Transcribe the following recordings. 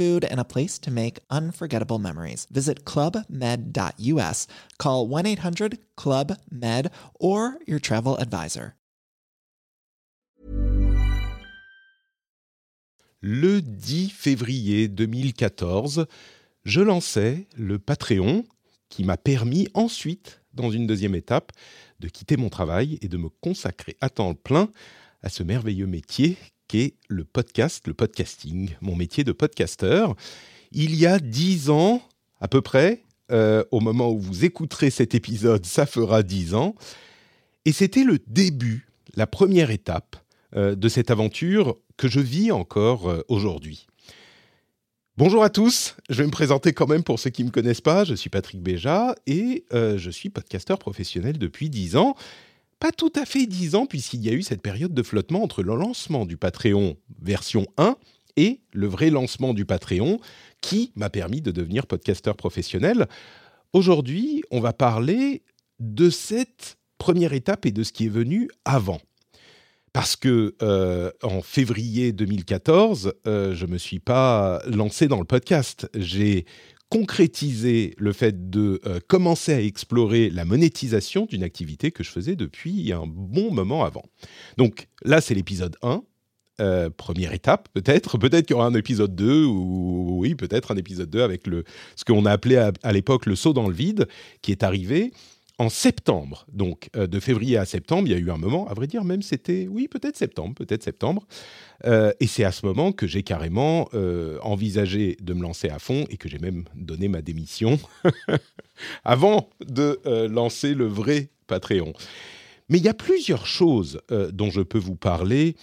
food, and a place to make unforgettable memories. Visit clubmed.us, call 1 800 Club Med, or your travel advisor. Le 10 février 2014, je lançais le Patreon qui m'a permis ensuite, dans une deuxième étape, de quitter mon travail et de me consacrer à temps plein à ce merveilleux métier le podcast, le podcasting, mon métier de podcasteur. Il y a dix ans, à peu près, euh, au moment où vous écouterez cet épisode, ça fera dix ans. Et c'était le début, la première étape euh, de cette aventure que je vis encore euh, aujourd'hui. Bonjour à tous, je vais me présenter quand même pour ceux qui ne me connaissent pas. Je suis Patrick Béja et je suis podcasteur professionnel depuis dix ans pas tout à fait 10 ans, puisqu'il y a eu cette période de flottement entre le lancement du Patreon version 1 et le vrai lancement du Patreon, qui m'a permis de devenir podcasteur professionnel. Aujourd'hui, on va parler de cette première étape et de ce qui est venu avant. Parce que euh, en février 2014, euh, je me suis pas lancé dans le podcast. J'ai concrétiser le fait de euh, commencer à explorer la monétisation d'une activité que je faisais depuis un bon moment avant. Donc là, c'est l'épisode 1. Euh, première étape, peut-être. Peut-être qu'il y aura un épisode 2, ou oui, peut-être un épisode 2 avec le, ce qu'on a appelé à, à l'époque le saut dans le vide, qui est arrivé en septembre, donc euh, de février à septembre, il y a eu un moment, à vrai dire, même c'était, oui, peut-être septembre, peut-être septembre. Euh, et c'est à ce moment que j'ai carrément euh, envisagé de me lancer à fond et que j'ai même donné ma démission avant de lancer le vrai Patreon. Mais il y a plusieurs choses dont je peux vous parler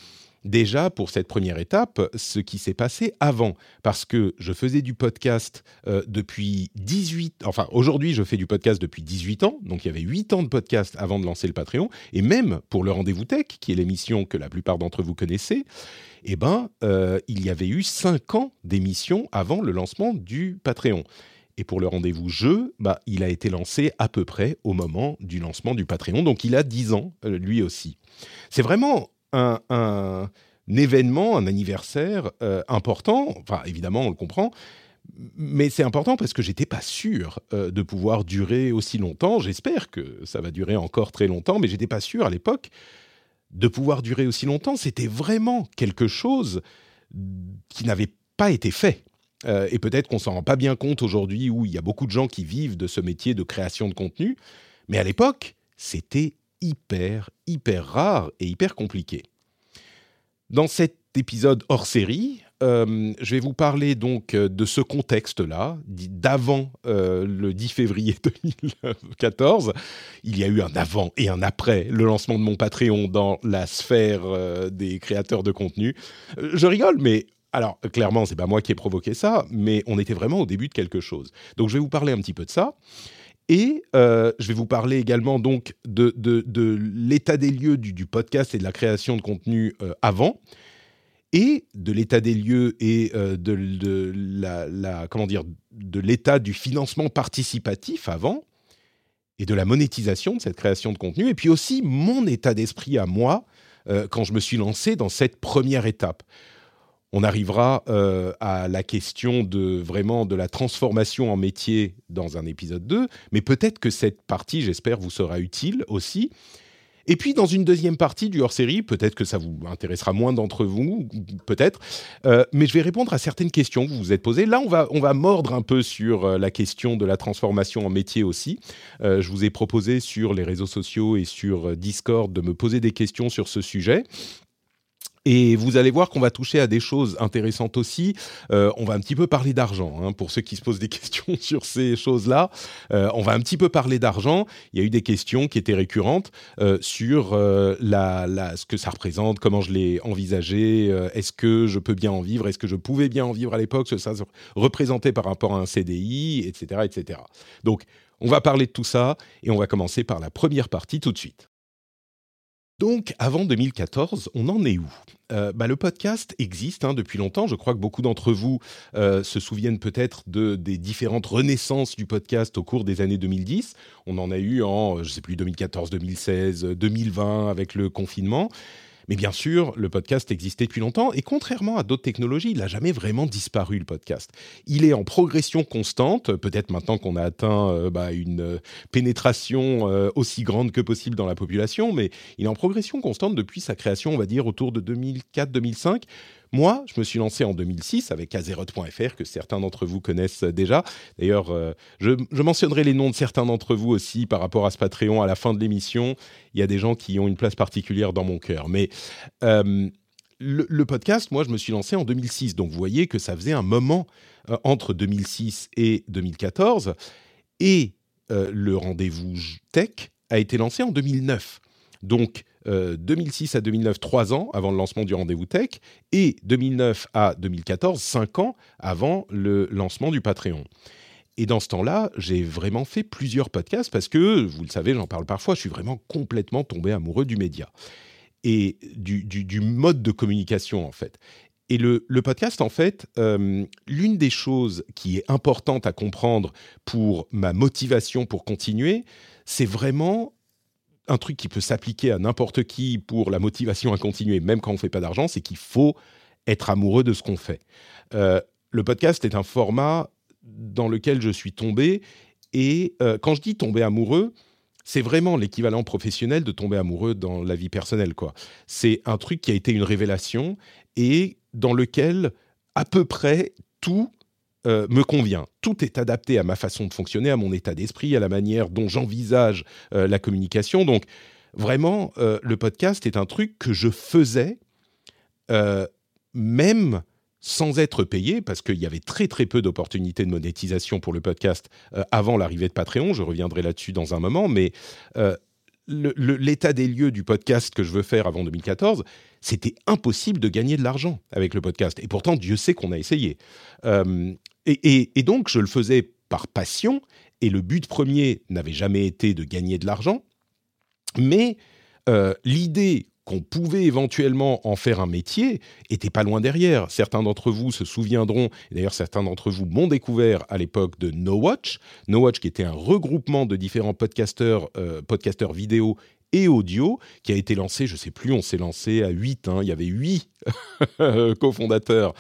déjà pour cette première étape ce qui s'est passé avant. Parce que je faisais du podcast euh, depuis 18... Enfin, aujourd'hui, je fais du podcast depuis 18 ans. Donc, il y avait 8 ans de podcast avant de lancer le Patreon. Et même pour le Rendez-vous Tech, qui est l'émission que la plupart d'entre vous connaissez, eh ben, euh, il y avait eu 5 ans d'émission avant le lancement du Patreon. Et pour le rendez-vous jeu, bah, il a été lancé à peu près au moment du lancement du Patreon. Donc il a 10 ans, euh, lui aussi. C'est vraiment un, événement, un anniversaire euh, important. Enfin, évidemment, on le comprend. Mais c'est important parce que j'étais pas sûr euh, de pouvoir durer aussi longtemps. J'espère que ça va durer encore très longtemps, mais j'étais pas sûr à l'époque de pouvoir durer aussi longtemps. C'était vraiment quelque chose qui n'avait pas été fait. Euh, et peut-être qu'on s'en rend pas bien compte aujourd'hui où il y a beaucoup de gens qui vivent de ce métier de création de contenu. Mais à l'époque, c'était hyper, hyper rare et hyper compliqué. Dans cet épisode hors série, euh, je vais vous parler donc euh, de ce contexte-là, d'avant euh, le 10 février 2014. Il y a eu un avant et un après le lancement de mon Patreon dans la sphère des créateurs de contenu. Je rigole, mais alors clairement, c'est pas moi qui ai provoqué ça, mais on était vraiment au début de quelque chose. Donc je vais vous parler un petit peu de ça. Et euh, je vais vous parler également donc de, l'état des lieux du, podcast et de la création de contenu euh, avant, et de l'état des lieux et euh, de, la, comment dire de l'état du financement participatif avant, et de la monétisation de cette création de contenu, et puis aussi mon état d'esprit à moi quand je me suis lancé dans cette première étape on arrivera euh, à la question de vraiment de la transformation en métier dans un épisode 2, mais peut-être que cette partie, j'espère, vous sera utile aussi. Et puis dans une deuxième partie du hors-série, peut-être que ça vous intéressera moins d'entre vous, peut-être, euh, mais je vais répondre à certaines questions que vous vous êtes posées. Là, on va, on va mordre un peu sur euh, la question de la transformation en métier aussi. je vous ai proposé sur les réseaux sociaux et sur Discord de me poser des questions sur ce sujet. Et vous allez voir qu'on va toucher à des choses intéressantes aussi. Euh, on va un petit peu parler d'argent, hein, pour ceux qui se posent des questions sur ces choses-là. Euh, on va un petit peu parler d'argent. Il y a eu des questions qui étaient récurrentes euh, sur la, ce que ça représente, comment je l'ai envisagé, est-ce que je peux bien en vivre, est-ce que je pouvais bien en vivre à l'époque, ce que ça représentait par rapport à un CDI, etc., etc. Donc, on va parler de tout ça et on va commencer par la première partie tout de suite. Donc, avant 2014, on en est où? Euh, bah, Le podcast existe hein, depuis longtemps. Je crois que beaucoup d'entre vous euh, se souviennent peut-être de, des différentes renaissances du podcast au cours des années 2010. On en a eu en, je sais plus, 2014, 2016, 2020 avec le confinement. Mais bien sûr, le podcast existait depuis longtemps et contrairement à d'autres technologies, il n'a jamais vraiment disparu le podcast. Il est en progression constante, peut-être maintenant qu'on a atteint euh, bah, une euh, pénétration euh, aussi grande que possible dans la population, mais il est en progression constante depuis sa création, on va dire, autour de 2004-2005. Moi, je me suis lancé en 2006 avec Azeroth.fr, que certains d'entre vous connaissent déjà. D'ailleurs, euh, je, mentionnerai les noms de certains d'entre vous aussi par rapport à ce Patreon à la fin de l'émission. Il y a des gens qui ont une place particulière dans mon cœur. Mais euh, le, podcast, moi, je me suis lancé en 2006. Donc, vous voyez que ça faisait un moment euh, entre 2006 et 2014. Et le rendez-vous tech a été lancé en 2009. Donc, 2006 euh, à 2009, 3 ans avant le lancement du rendez-vous tech, et 2009 à 2014, 5 ans avant le lancement du Patreon. Et dans ce temps-là, j'ai vraiment fait plusieurs podcasts parce que, vous le savez, j'en parle parfois, je suis vraiment complètement tombé amoureux du média et du, mode de communication, en fait. Et le, podcast, en fait, euh, l'une des choses qui est importante à comprendre pour ma motivation pour continuer, c'est vraiment un truc qui peut s'appliquer à n'importe qui pour la motivation à continuer, même quand on ne fait pas d'argent, c'est qu'il faut être amoureux de ce qu'on fait. Euh, le podcast est un format dans lequel je suis tombé, et euh, quand je dis tomber amoureux, c'est vraiment l'équivalent professionnel de tomber amoureux dans la vie personnelle. quoi. C'est un truc qui a été une révélation et dans lequel à peu près tout euh, me convient. Tout est adapté à ma façon de fonctionner, à mon état d'esprit, à la manière dont j'envisage euh, la communication. Donc, vraiment, euh, le podcast est un truc que je faisais même sans être payé, parce qu'il y avait très très peu d'opportunités de monétisation pour le podcast avant l'arrivée de Patreon. Je reviendrai là-dessus dans un moment, mais l'état des lieux du podcast que je veux faire avant 2014, c'était impossible de gagner de l'argent avec le podcast. Et pourtant, Dieu sait qu'on a essayé. Et, donc, je le faisais par passion, et le but premier n'avait jamais été de gagner de l'argent, mais euh, l'idée qu'on pouvait éventuellement en faire un métier était pas loin derrière. Certains d'entre vous se souviendront, d'ailleurs certains d'entre vous m'ont découvert à l'époque de No Watch, No Watch qui était un regroupement de différents podcasteurs, euh, vidéo et audio qui a été lancé, je sais plus, on s'est lancé à 8, hein, il y avait 8 cofondateurs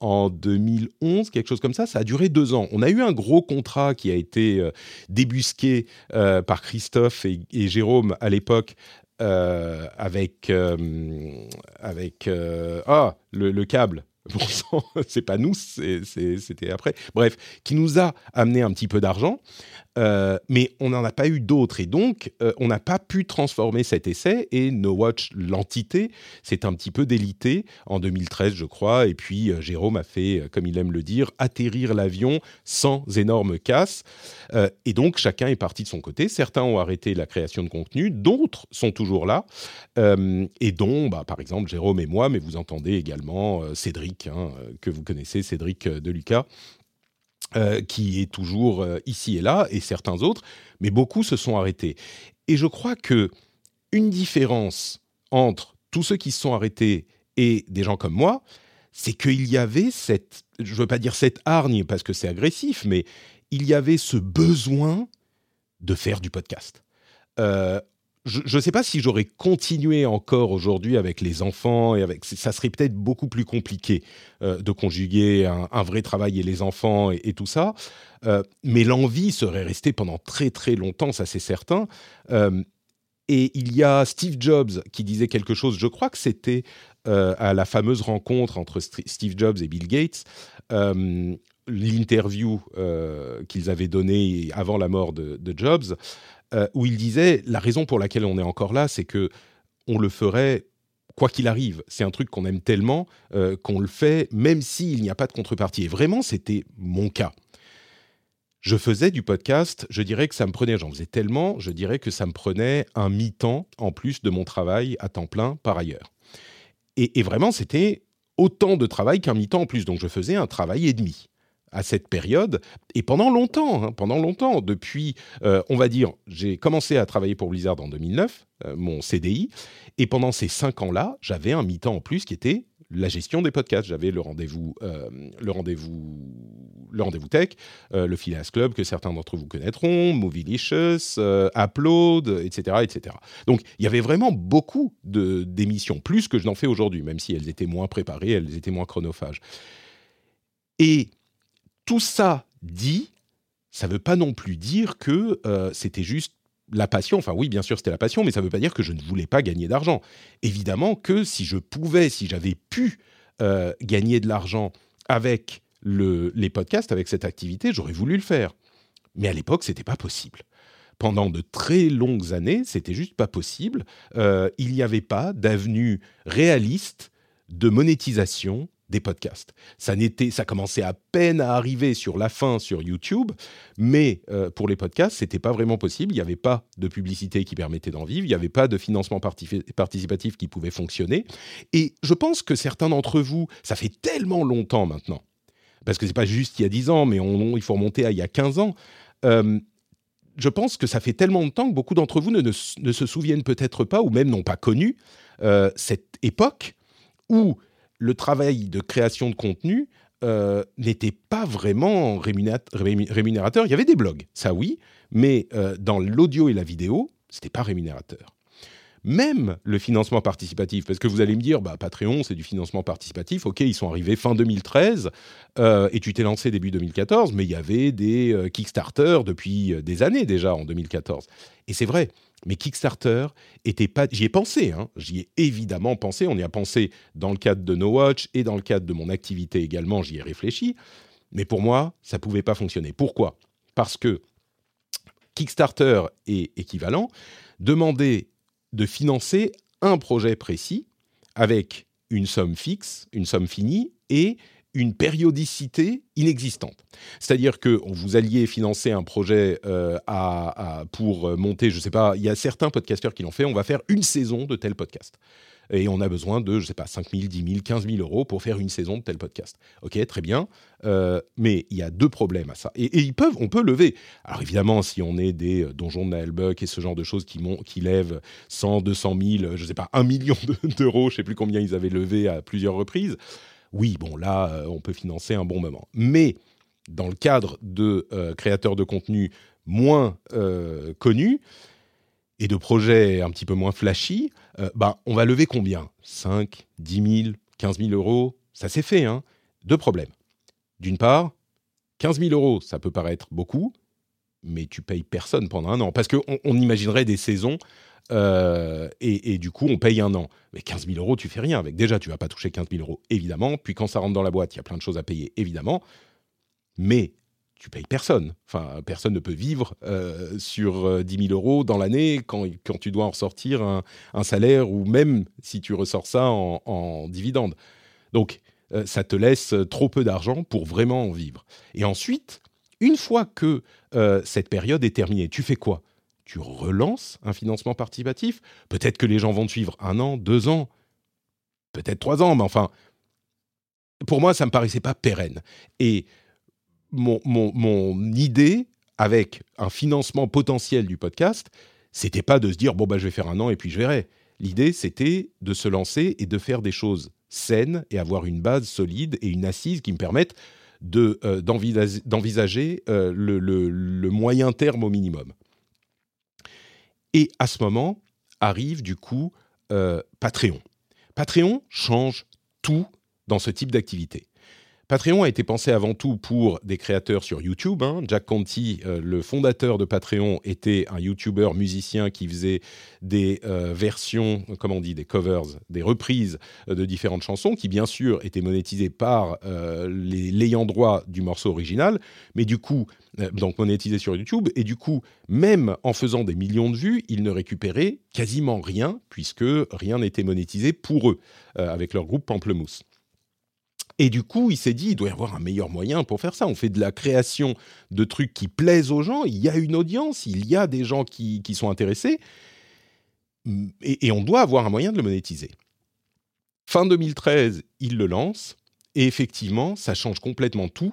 en 2011, quelque chose comme ça. Ça a duré deux ans. On a eu un gros contrat qui a été euh, débusqué euh, par Christophe et, Jérôme à l'époque. Euh, avec avec ah le, le câble Bon c'est pas nous, c'était après. Bref, qui nous a amené un petit peu d'argent, euh, mais on n'en a pas eu d'autres. Et donc, euh, on n'a pas pu transformer cet essai. Et No Watch, l'entité, s'est un petit peu délité en 2013, je crois. Et puis, euh, Jérôme a fait, comme il aime le dire, atterrir l'avion sans énorme casse. et donc, chacun est parti de son côté. Certains ont arrêté la création de contenu, d'autres sont toujours là. et dont, bah, par exemple, Jérôme et moi, mais vous entendez également Cédric Hein, que vous connaissez, Cédric de Lucas. Euh, qui est toujours ici et là, et certains autres, mais beaucoup se sont arrêtés. Et je crois que une différence entre tous ceux qui se sont arrêtés et des gens comme moi, c'est qu'il y avait cette, je veux pas dire cette hargne parce que c'est agressif, mais il y avait ce besoin de faire du podcast je ne sais pas si j'aurais continué encore aujourd'hui avec les enfants et avec ça serait peut-être beaucoup plus compliqué euh, de conjuguer un, vrai travail et les enfants et, tout ça. Euh, mais l'envie serait restée pendant très très longtemps, ça c'est certain. Euh, et il y a Steve Jobs qui disait quelque chose, je crois que c'était à la fameuse rencontre entre Steve Jobs et Bill Gates, l'interview qu'ils avaient donnée avant la mort de Jobs. Euh, où il disait la raison pour laquelle on est encore là, c'est que on le ferait quoi qu'il arrive. C'est un truc qu'on aime tellement qu'on le fait même s'il n'y a pas de contrepartie. Et vraiment, c'était mon cas je faisais du podcast, je dirais que ça me prenait, j'en faisais tellement, je dirais que ça me prenait un mi-temps en plus de mon travail à temps plein par ailleurs. Et, vraiment, c'était autant de travail qu'un mi-temps en plus. Donc je faisais un travail et demi à cette période et pendant longtemps, hein, pendant longtemps. Depuis, euh, on va dire, j'ai commencé à travailler pour Blizzard en 2009, euh, mon CDI, et pendant ces cinq ans-là, j'avais un mi-temps en plus qui était la gestion des podcasts. J'avais le rendez-vous, euh, le rendez-vous, le rendez-vous tech, le Phileas Club que certains d'entre vous connaîtront, Movielicious, Upload, etc., etc. Donc il y avait vraiment beaucoup de d'émissions, plus que je n'en fais aujourd'hui, même si elles étaient moins préparées, elles étaient moins chronophages. Et tout ça dit, ça ne veut pas non plus dire que c'était juste la passion, enfin oui, bien sûr, c'était la passion, mais ça ne veut pas dire que je ne voulais pas gagner d'argent. Évidemment que si je pouvais, si j'avais pu euh, gagner de l'argent avec les podcasts, avec cette activité, j'aurais voulu le faire. Mais à l'époque, c'était pas possible. Pendant de très longues années, c'était juste pas possible. Euh, il n'y avait pas d'avenue réaliste de monétisation des podcasts. Ça n'était, ça commençait à peine à arriver sur la fin sur YouTube, mais euh, pour les podcasts, c'était pas vraiment possible. Il n'y avait pas de publicité qui permettait d'en vivre. Il n'y avait pas de financement participatif qui pouvait fonctionner. Et je pense que certains d'entre vous, ça fait tellement longtemps maintenant, parce que c'est pas juste il y a 10 ans, mais il faut remonter à il y a 15 ans. Euh, je pense que ça fait tellement de temps que beaucoup d'entre vous ne, se souviennent peut-être pas, ou même n'ont pas connu euh, cette époque où le travail de création de contenu euh, n'était pas vraiment rémunérateur. Il y avait des blogs, ça oui, mais euh, dans l'audio et la vidéo, c'était pas rémunérateur. Même le financement participatif, parce que vous allez me dire, bah, Patreon, c'est du financement participatif, ok, ils sont arrivés fin 2013, euh, et tu t'es lancé début 2014, mais il y avait des Kickstarter depuis des années déjà en 2014. Et c'est vrai, mais Kickstarter était pas. J'y ai pensé, hein, j'y ai évidemment pensé. On y a pensé dans le cadre de No Watch et dans le cadre de mon activité également. J'y ai réfléchi. Mais pour moi, ça pouvait pas fonctionner. Pourquoi? Parce que Kickstarter est équivalent demandait de financer un projet précis avec une somme fixe, une somme finie et une périodicité inexistante. C'est-à-dire que vous alliez financer un projet euh, pour monter, je ne sais pas, il y a certains podcasteurs qui l'ont fait, on va faire une saison de tel podcast. Et on a besoin de, je ne sais pas, 5 000, 10 000, 15 000 euros pour faire une saison de tel podcast. Ok, très bien. Euh, mais il y a deux problèmes à ça. Et, ils peuvent, on peut lever. Alors évidemment, si on est des euh, donjons de Naelbuck et ce genre de choses qui, qui lèvent 100, 200 000, je ne sais pas, 1 million d'euros, je ne sais plus combien ils avaient levé à plusieurs reprises, oui, bon, là, euh, on peut financer un bon moment. Mais dans le cadre de euh, créateurs de contenu moins euh, connus et de projets un petit peu moins flashy, bah, on va lever combien? 5, 10 000, 15 000 euros? Ça s'est fait, hein Deux problèmes. D'une part, 15 000 euros, ça peut paraître beaucoup, mais tu payes personne pendant un an. Parce qu'on on imaginerait des saisons euh, et, du coup, on paye un an. Mais 15 000 euros, tu fais rien avec. Déjà, tu vas pas toucher 15 000 euros, évidemment. Puis quand ça rentre dans la boîte, il y a plein de choses à payer, évidemment. Mais tu payes personne. Enfin, personne ne peut vivre euh, sur 10 euh, 000 euros dans l'année quand, tu dois en ressortir un, salaire ou même si tu ressors ça en, en dividende. Donc, ça te laisse trop peu d'argent pour vraiment en vivre. Et ensuite, une fois que cette période est terminée, tu fais quoi? Tu relances un financement participatif. Peut-être que les gens vont te suivre un an, deux ans, peut-être trois ans, mais enfin, pour moi, ça ne me paraissait pas pérenne. Et mon, mon, idée avec un financement potentiel du podcast, c'était pas de se dire bon bah je vais faire un an et puis je verrai. L'idée c'était de se lancer et de faire des choses saines et avoir une base solide et une assise qui me permettent de euh, d'envisager euh, le, le, moyen terme au minimum. Et à ce moment arrive du coup euh, Patreon. Patreon change tout dans ce type d'activité. Patreon a été pensé avant tout pour des créateurs sur YouTube. Hein. Jack Conti, euh, le fondateur de Patreon, était un YouTuber musicien qui faisait des euh, versions, comment on dit, des covers, des reprises euh, de différentes chansons, qui bien sûr étaient monétisées par l'ayant droit du morceau original, mais du coup, donc monétisées sur YouTube, et du coup, même en faisant des millions de vues, ils ne récupéraient quasiment rien, puisque rien n'était monétisé pour eux, avec leur groupe Pamplemousse. Et du coup, il s'est dit, il doit y avoir un meilleur moyen pour faire ça. On fait de la création de trucs qui plaisent aux gens, il y a une audience, il y a des gens qui, sont intéressés, et, on doit avoir un moyen de le monétiser. Fin 2013, il le lance, et effectivement, ça change complètement tout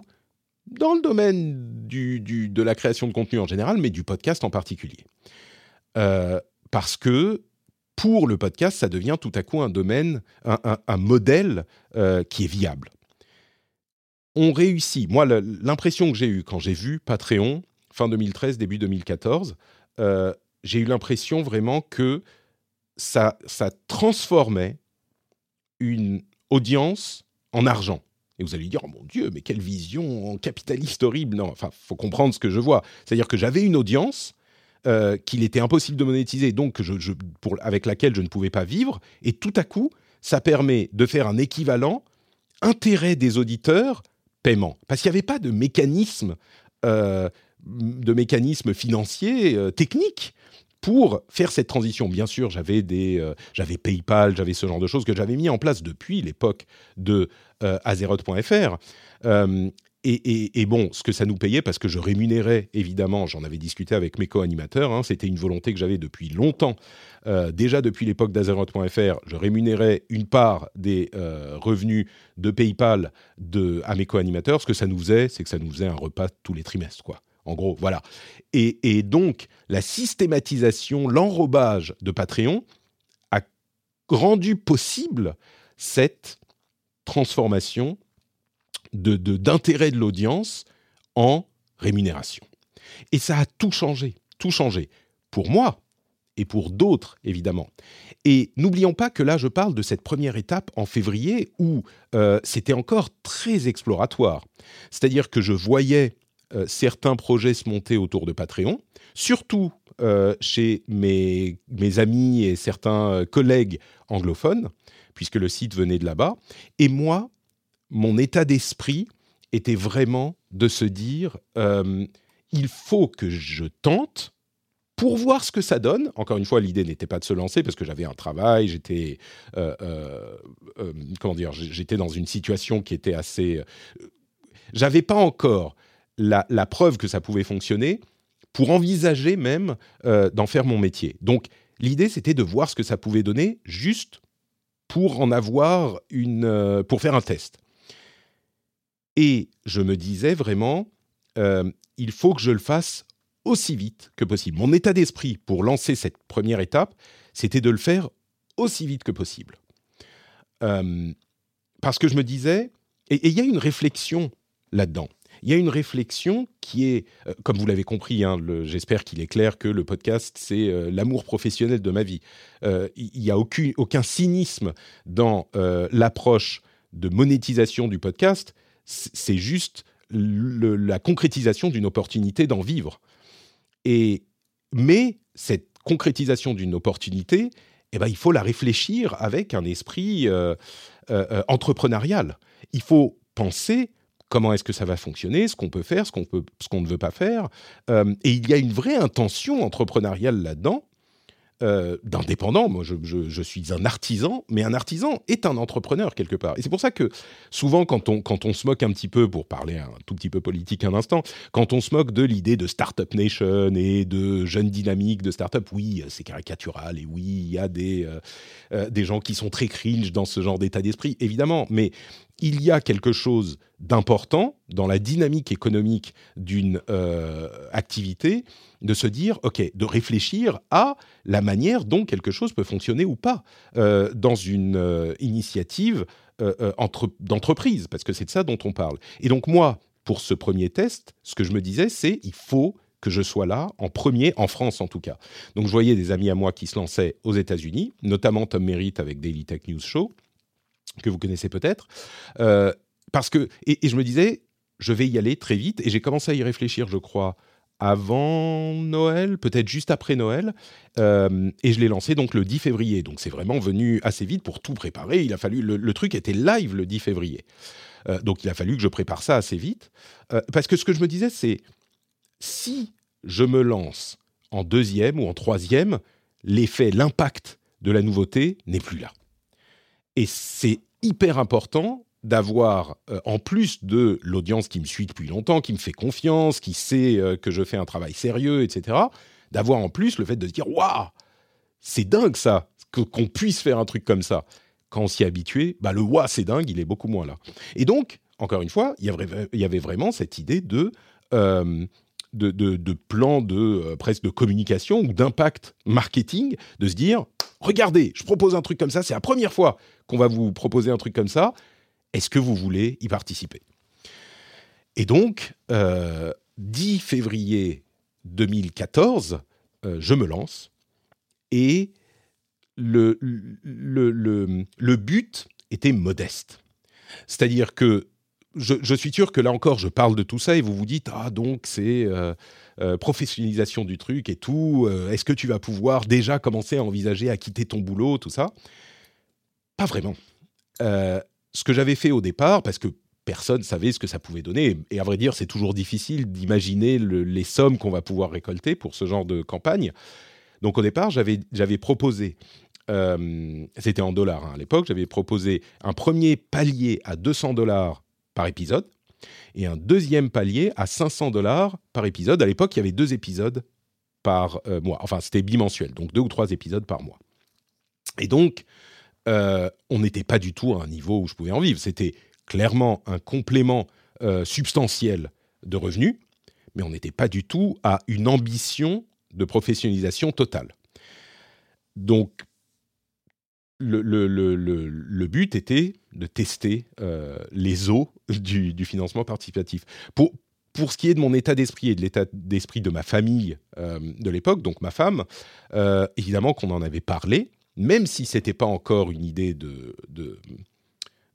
dans le domaine du, de la création de contenu en général, mais du podcast en particulier. Euh, parce que pour le podcast, ça devient tout à coup un domaine, un, modèle euh, qui est viable on réussit. Moi, l'impression que j'ai eue quand j'ai vu Patreon, fin 2013, début 2014, euh, j'ai eu l'impression vraiment que ça, ça transformait une audience en argent. Et vous allez dire, oh mon Dieu, mais quelle vision capitaliste horrible. Non, enfin, faut comprendre ce que je vois. C'est-à-dire que j'avais une audience euh, qu'il était impossible de monétiser, donc avec laquelle je ne pouvais pas vivre. Et tout à coup, ça permet de faire un équivalent intérêt des auditeurs paiement. Parce qu'il n'y avait pas de mécanisme, euh, de mécanisme financier, euh, technique pour faire cette transition. Bien sûr, j'avais des, j'avais PayPal, j'avais ce genre de choses que j'avais mis en place depuis l'époque de Azeroth.fr. Et, bon, ce que ça nous payait, parce que je rémunérais, évidemment, j'en avais discuté avec mes co-animateurs, hein, c'était une volonté que j'avais depuis longtemps. Euh, déjà depuis l'époque d'Azeroth.fr, je rémunérais une part des euh, revenus de PayPal de, à mes co-animateurs. Ce que ça nous faisait, c'est que ça nous faisait un repas tous les trimestres, quoi. En gros, voilà. Et, et donc, la systématisation, l'enrobage de Patreon a rendu possible cette transformation d'intérêt de, de l'audience en rémunération. Et ça a tout changé, tout changé. Pour moi, et pour d'autres, évidemment. Et n'oublions pas que là, je parle de cette première étape en février où euh, c'était encore très exploratoire. C'est-à-dire que je voyais euh, certains projets se monter autour de Patreon, surtout euh, chez mes, mes, amis et certains collègues anglophones, puisque le site venait de là-bas. Et moi, mon état d'esprit était vraiment de se dire, euh, il faut que je tente pour voir ce que ça donne. Encore une fois, l'idée n'était pas de se lancer parce que j'avais un travail, j'étais, euh, euh, comment dire, j'étais dans une situation qui était assez. J'avais pas encore la, la, preuve que ça pouvait fonctionner pour envisager même d'en faire mon métier. Donc, l'idée c'était de voir ce que ça pouvait donner juste pour en avoir une, pour faire un test. Et je me disais vraiment, euh, il faut que je le fasse aussi vite que possible. Mon état d'esprit pour lancer cette première étape, c'était de le faire aussi vite que possible. Euh, parce que je me disais, et il y a une réflexion là-dedans. Il y a une réflexion qui est, euh, comme vous l'avez compris, hein, j'espère qu'il est clair que le podcast, c'est l'amour professionnel de ma vie. Il n'y a aucun, aucun, cynisme dans l'approche de monétisation du podcast c'est juste la concrétisation d'une opportunité d'en vivre. Et, mais cette concrétisation d'une opportunité, eh ben, il faut la réfléchir avec un esprit euh, euh, euh, entrepreneurial. Il faut penser comment est-ce que ça va fonctionner, ce qu'on peut faire, ce qu'on qu'on ne veut pas faire. et il y a une vraie intention entrepreneuriale là-dedans euh, d'indépendant. Moi, je, suis un artisan, mais un artisan est un entrepreneur quelque part. Et c'est pour ça que souvent, quand on, quand on se moque un petit peu, pour parler un tout petit peu politique un instant, quand on se moque de l'idée de Startup Nation et de jeunes dynamiques de startup, oui, c'est caricatural et oui, il y a des, euh, euh, des gens qui sont très cringe dans ce genre d'état d'esprit, évidemment. Mais il y a quelque chose d'important dans la dynamique économique d'une euh, activité, de se dire, OK, de réfléchir à la manière dont quelque chose peut fonctionner ou pas euh, dans une euh, initiative d'entreprise, parce que c'est de ça dont on parle. Et donc moi, pour ce premier test, ce que je me disais, c'est il faut que je sois là en premier, en France en tout cas. Donc je voyais des amis à moi qui se lançaient aux États-Unis, notamment Tom Merritt avec Daily Tech News Show, que vous connaissez peut-être. parce que et, je me disais, je vais y aller très vite et j'ai commencé à y réfléchir, je crois, avant Noël, peut-être juste après Noël, euh, et je l'ai lancé donc le 10 février. Donc c'est vraiment venu assez vite pour tout préparer. Il a fallu le, truc était live le 10 février, euh, donc il a fallu que je prépare ça assez vite, euh, parce que ce que je me disais c'est si je me lance en deuxième ou en troisième, l'effet, l'impact de la nouveauté n'est plus là. Et c'est hyper important d'avoir, euh, en plus de l'audience qui me suit depuis longtemps, qui me fait confiance, qui sait euh, que je fais un travail sérieux, etc., d'avoir en plus le fait de se dire Waouh, c'est dingue ça, qu'on puisse faire un truc comme ça. Quand on s'y est habitué, bah, le Waouh, c'est dingue, il est beaucoup moins là. Et donc, encore une fois, il y avait, vraiment cette idée de. Euh, de, de, plan de presque de communication ou d'impact marketing, de se dire regardez, je propose un truc comme ça, c'est la première fois qu'on va vous proposer un truc comme ça, est-ce que vous voulez y participer? Et donc, 10 euh, février 2014, euh, je me lance et le, le, but était modeste. C'est-à-dire que je, suis sûr que là encore, je parle de tout ça et vous vous dites ah donc c'est euh, professionnalisation du truc et tout. Est-ce que tu vas pouvoir déjà commencer à envisager à quitter ton boulot, tout ça? Pas vraiment ce que j'avais fait au départ, parce que personne savait ce que ça pouvait donner, et à vrai dire, c'est toujours difficile d'imaginer les sommes qu'on va pouvoir récolter pour ce genre de campagne. Donc au départ, j'avais proposé, euh, c'était en dollars hein, à l'époque, j'avais proposé un premier palier à 200 dollars par épisode et un deuxième palier à 500 dollars par épisode. À l'époque, il y avait deux épisodes par euh, mois. Enfin, c'était bimensuel, donc deux ou trois épisodes par mois. Et donc, euh, on n'était pas du tout à un niveau où je pouvais en vivre. C'était clairement un complément euh, substantiel de revenus, mais on n'était pas du tout à une ambition de professionnalisation totale. Donc, le, but était de tester euh, les eaux du, financement participatif. Pour, pour ce qui est de mon état d'esprit et de l'état d'esprit de ma famille de l'époque, donc ma femme, évidemment qu'on en avait parlé, même si c'était pas encore une idée de,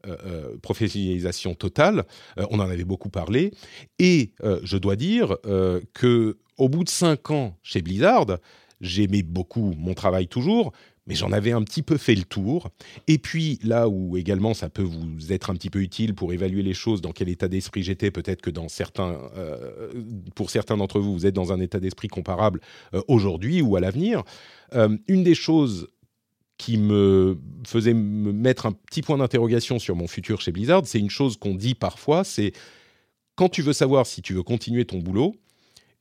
euh, euh, professionnalisation totale, euh, on en avait beaucoup parlé. Et je dois dire que au bout de cinq ans chez Blizzard, j'aimais beaucoup mon travail toujours, mais j'en avais un petit peu fait le tour. Et puis là où également ça peut vous être un petit peu utile pour évaluer les choses, dans quel état d'esprit j'étais, peut-être que dans certains, pour certains d'entre vous, vous êtes dans un état d'esprit comparable aujourd'hui ou à l'avenir. une des choses qui me faisait me mettre un petit point d'interrogation sur mon futur chez Blizzard, c'est une chose qu'on dit parfois, c'est quand tu veux savoir si tu veux continuer ton boulot,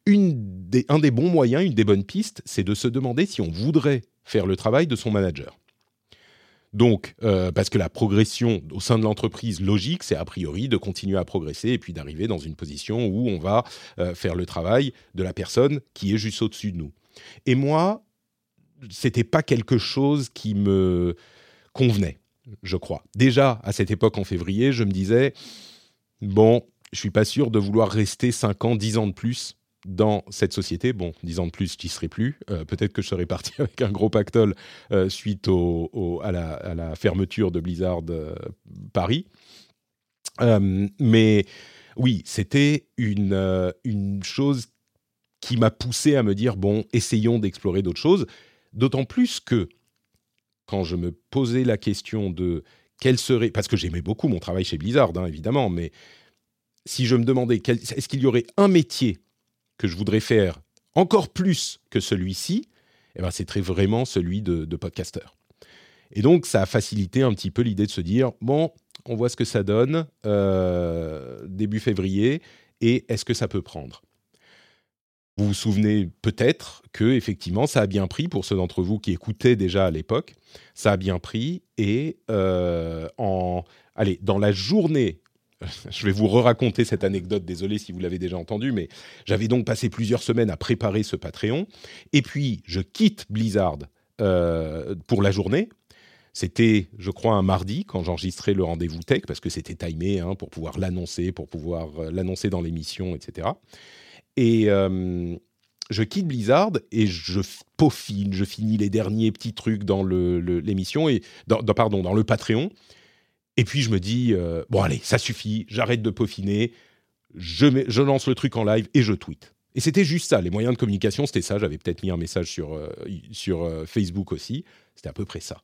un des bons moyens, une des bonnes pistes, c'est de se demander si on voudrait faire le travail de son manager. Donc, euh, parce que la progression au sein de l'entreprise logique, c'est a priori de continuer à progresser et puis d'arriver dans une position où on va euh, faire le travail de la personne qui est juste au-dessus de nous. Et moi, c'était pas quelque chose qui me convenait, je crois. Déjà, à cette époque, en février, je me disais, bon, je suis pas sûr de vouloir rester 5 ans, 10 ans de plus dans cette société. Bon, 10 ans de plus, j'y serai plus. Euh, peut-être que je serais parti avec un gros pactole euh, suite à, la, fermeture de Blizzard euh, Paris. mais oui, c'était une, une chose qui m'a poussé à me dire, bon, essayons d'explorer d'autres choses. D'autant plus que quand je me posais la question de quel serait, parce que j'aimais beaucoup mon travail chez Blizzard, hein, évidemment, mais si je me demandais est-ce qu'il y aurait un métier que je voudrais faire encore plus que celui-ci, eh ben, c'est très vraiment celui de, podcasteur. Et donc, ça a facilité un petit peu l'idée de se dire bon, on voit ce que ça donne euh, début février et est-ce que ça peut prendre? Vous vous souvenez peut-être que effectivement ça a bien pris pour ceux d'entre vous qui écoutaient déjà à l'époque. Ça a bien pris et euh, en allez dans la journée je vais vous re-raconter cette anecdote, désolé si vous l'avez déjà entendu, mais j'avais donc passé plusieurs semaines à préparer ce Patreon. Et puis, je quitte Blizzard euh, pour la journée. C'était, je crois, un mardi quand j'enregistrais le rendez-vous tech, parce que c'était timé hein, pour pouvoir l'annoncer, pour pouvoir euh, l'annoncer dans l'émission, etc. Et euh, je quitte Blizzard et je peaufine, je finis les derniers petits trucs dans l'émission et pardon dans le Patreon. Et puis je me dis, euh, bon allez, ça suffit, j'arrête de peaufiner, je, je lance le truc en live et je tweet. Et c'était juste ça, les moyens de communication, c'était ça. J'avais peut-être mis un message sur, euh, sur euh, Facebook aussi, c'était à peu près ça.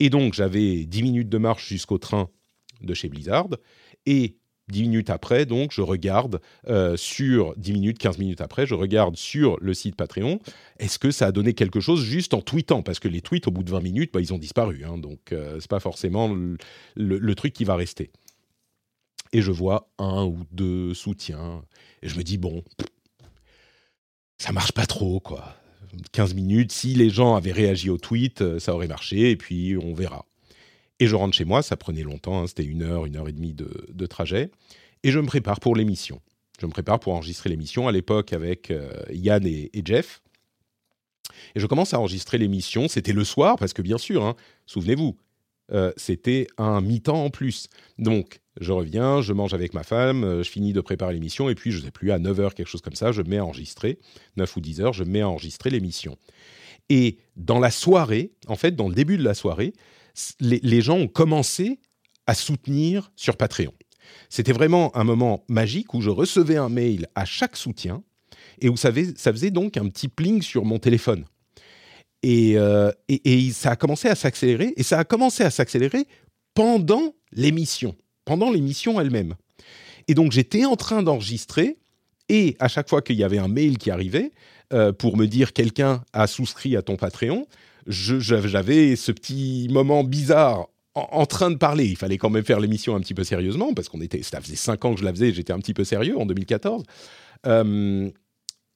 Et donc j'avais 10 minutes de marche jusqu'au train de chez Blizzard, et 10 minutes après, donc, je regarde euh, sur 10 minutes, 15 minutes après, je regarde sur le site Patreon, est-ce que ça a donné quelque chose juste en tweetant? Parce que les tweets, au bout de 20 minutes, bah, ils ont disparu. Hein, donc, euh, c'est pas forcément le, truc qui va rester. Et je vois un ou deux soutiens. Et je me dis, bon, ça marche pas trop, quoi. 15 minutes, si les gens avaient réagi au tweet, euh, ça aurait marché, et puis on verra. Et je rentre chez moi, ça prenait longtemps, hein, c'était une heure, une heure et demie de, trajet. Et je me prépare pour l'émission. Je me prépare pour enregistrer l'émission à l'époque avec euh, Yann et, Jeff. Et je commence à enregistrer l'émission. C'était le soir, parce que bien sûr, hein, souvenez-vous, euh, c'était un mi-temps en plus. Donc, je reviens, je mange avec ma femme, euh, je finis de préparer l'émission, et puis, je ne sais plus, à 9h, quelque chose comme ça, je mets à enregistrer, 9 ou 10 heures, je mets à enregistrer l'émission. Et dans la soirée, en fait, dans le début de la soirée, les, gens ont commencé à soutenir sur Patreon. C'était vraiment un moment magique où je recevais un mail à chaque soutien et où ça, faisait donc un petit pling sur mon téléphone. Euh, et, et, ça a commencé à s'accélérer, et ça a commencé à s'accélérer pendant l'émission, pendant l'émission elle-même. Et donc j'étais en train d'enregistrer, et à chaque fois qu'il y avait un mail qui arrivait euh, pour me dire quelqu'un a souscrit à ton Patreon, j'avais ce petit moment bizarre en, train de parler. Il fallait quand même faire l'émission un petit peu sérieusement parce qu'on était, ça faisait cinq ans que je la faisais, j'étais un petit peu sérieux en 2014. Euh,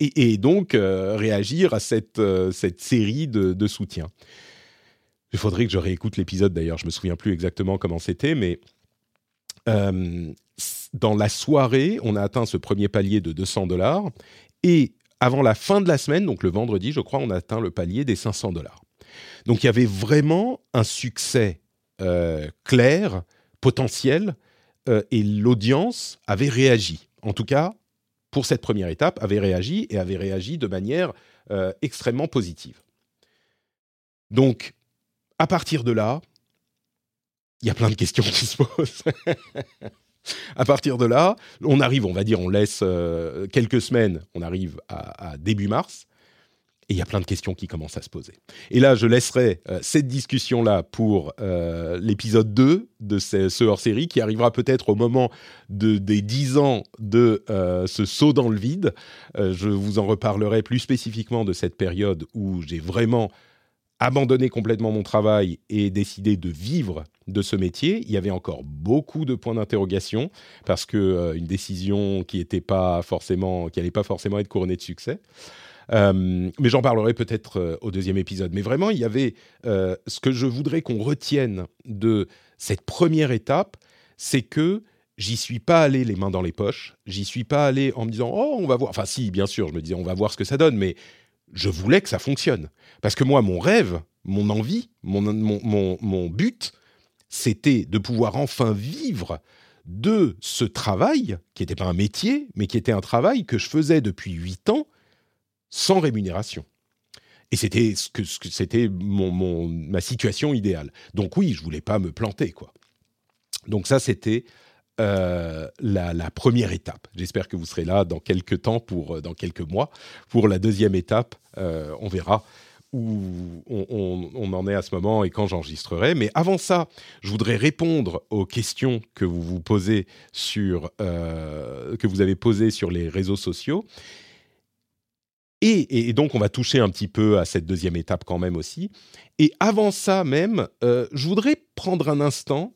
et, donc euh, réagir à cette, euh, cette série de, de soutien. Il faudrait que je réécoute l'épisode d'ailleurs, je me souviens plus exactement comment c'était, mais dans la soirée, on a atteint ce premier palier de 200 dollars et avant la fin de la semaine, donc le vendredi, je crois, on a atteint le palier des 500 dollars. Donc il y avait vraiment un succès euh, clair, potentiel, euh, et l'audience avait réagi. En tout cas, pour cette première étape, avait réagi et avait réagi de manière euh, extrêmement positive. Donc, à partir de là, il y a plein de questions qui se posent. à partir de là, on arrive, on va dire, on laisse quelques semaines, on arrive à début mars. Et il y a plein de questions qui commencent à se poser. Et là, je laisserai euh, cette discussion-là pour euh, l'épisode 2 de ce, hors-série qui arrivera peut-être au moment de, des 10 ans de euh, ce saut dans le vide. je vous en reparlerai plus spécifiquement de cette période où j'ai vraiment abandonné complètement mon travail et décidé de vivre de ce métier. Il y avait encore beaucoup de points d'interrogation parce que une décision qui n'était pas qui n'allait pas forcément être couronnée de succès. Euh, mais j'en parlerai peut-être euh, au deuxième épisode. Mais vraiment, il y avait euh, ce que je voudrais qu'on retienne de cette première étape, c'est que j'y suis pas allé les mains dans les poches. J'y suis pas allé en me disant oh on va voir. Enfin si, bien sûr, je me disais on va voir ce que ça donne, mais je voulais que ça fonctionne parce que moi mon rêve, mon envie, mon, mon, mon but, c'était de pouvoir enfin vivre de ce travail, qui n'était pas un métier, mais qui était un travail que je faisais depuis huit ans, sans rémunération. Et c'était ce que, c'était mon, ma situation idéale. Donc oui, je voulais pas me planter quoi. Donc ça c'était euh, la, première étape. J'espère que vous serez là dans quelques temps pour euh, dans quelques mois pour la deuxième étape. Euh, on verra où on, en est à ce moment et quand j'enregistrerai. Mais avant ça, je voudrais répondre aux questions que vous vous posez sur que vous avez posées sur les réseaux sociaux. Et, donc, on va toucher un petit peu à cette deuxième étape quand même aussi. Et avant ça même, euh, je voudrais prendre un instant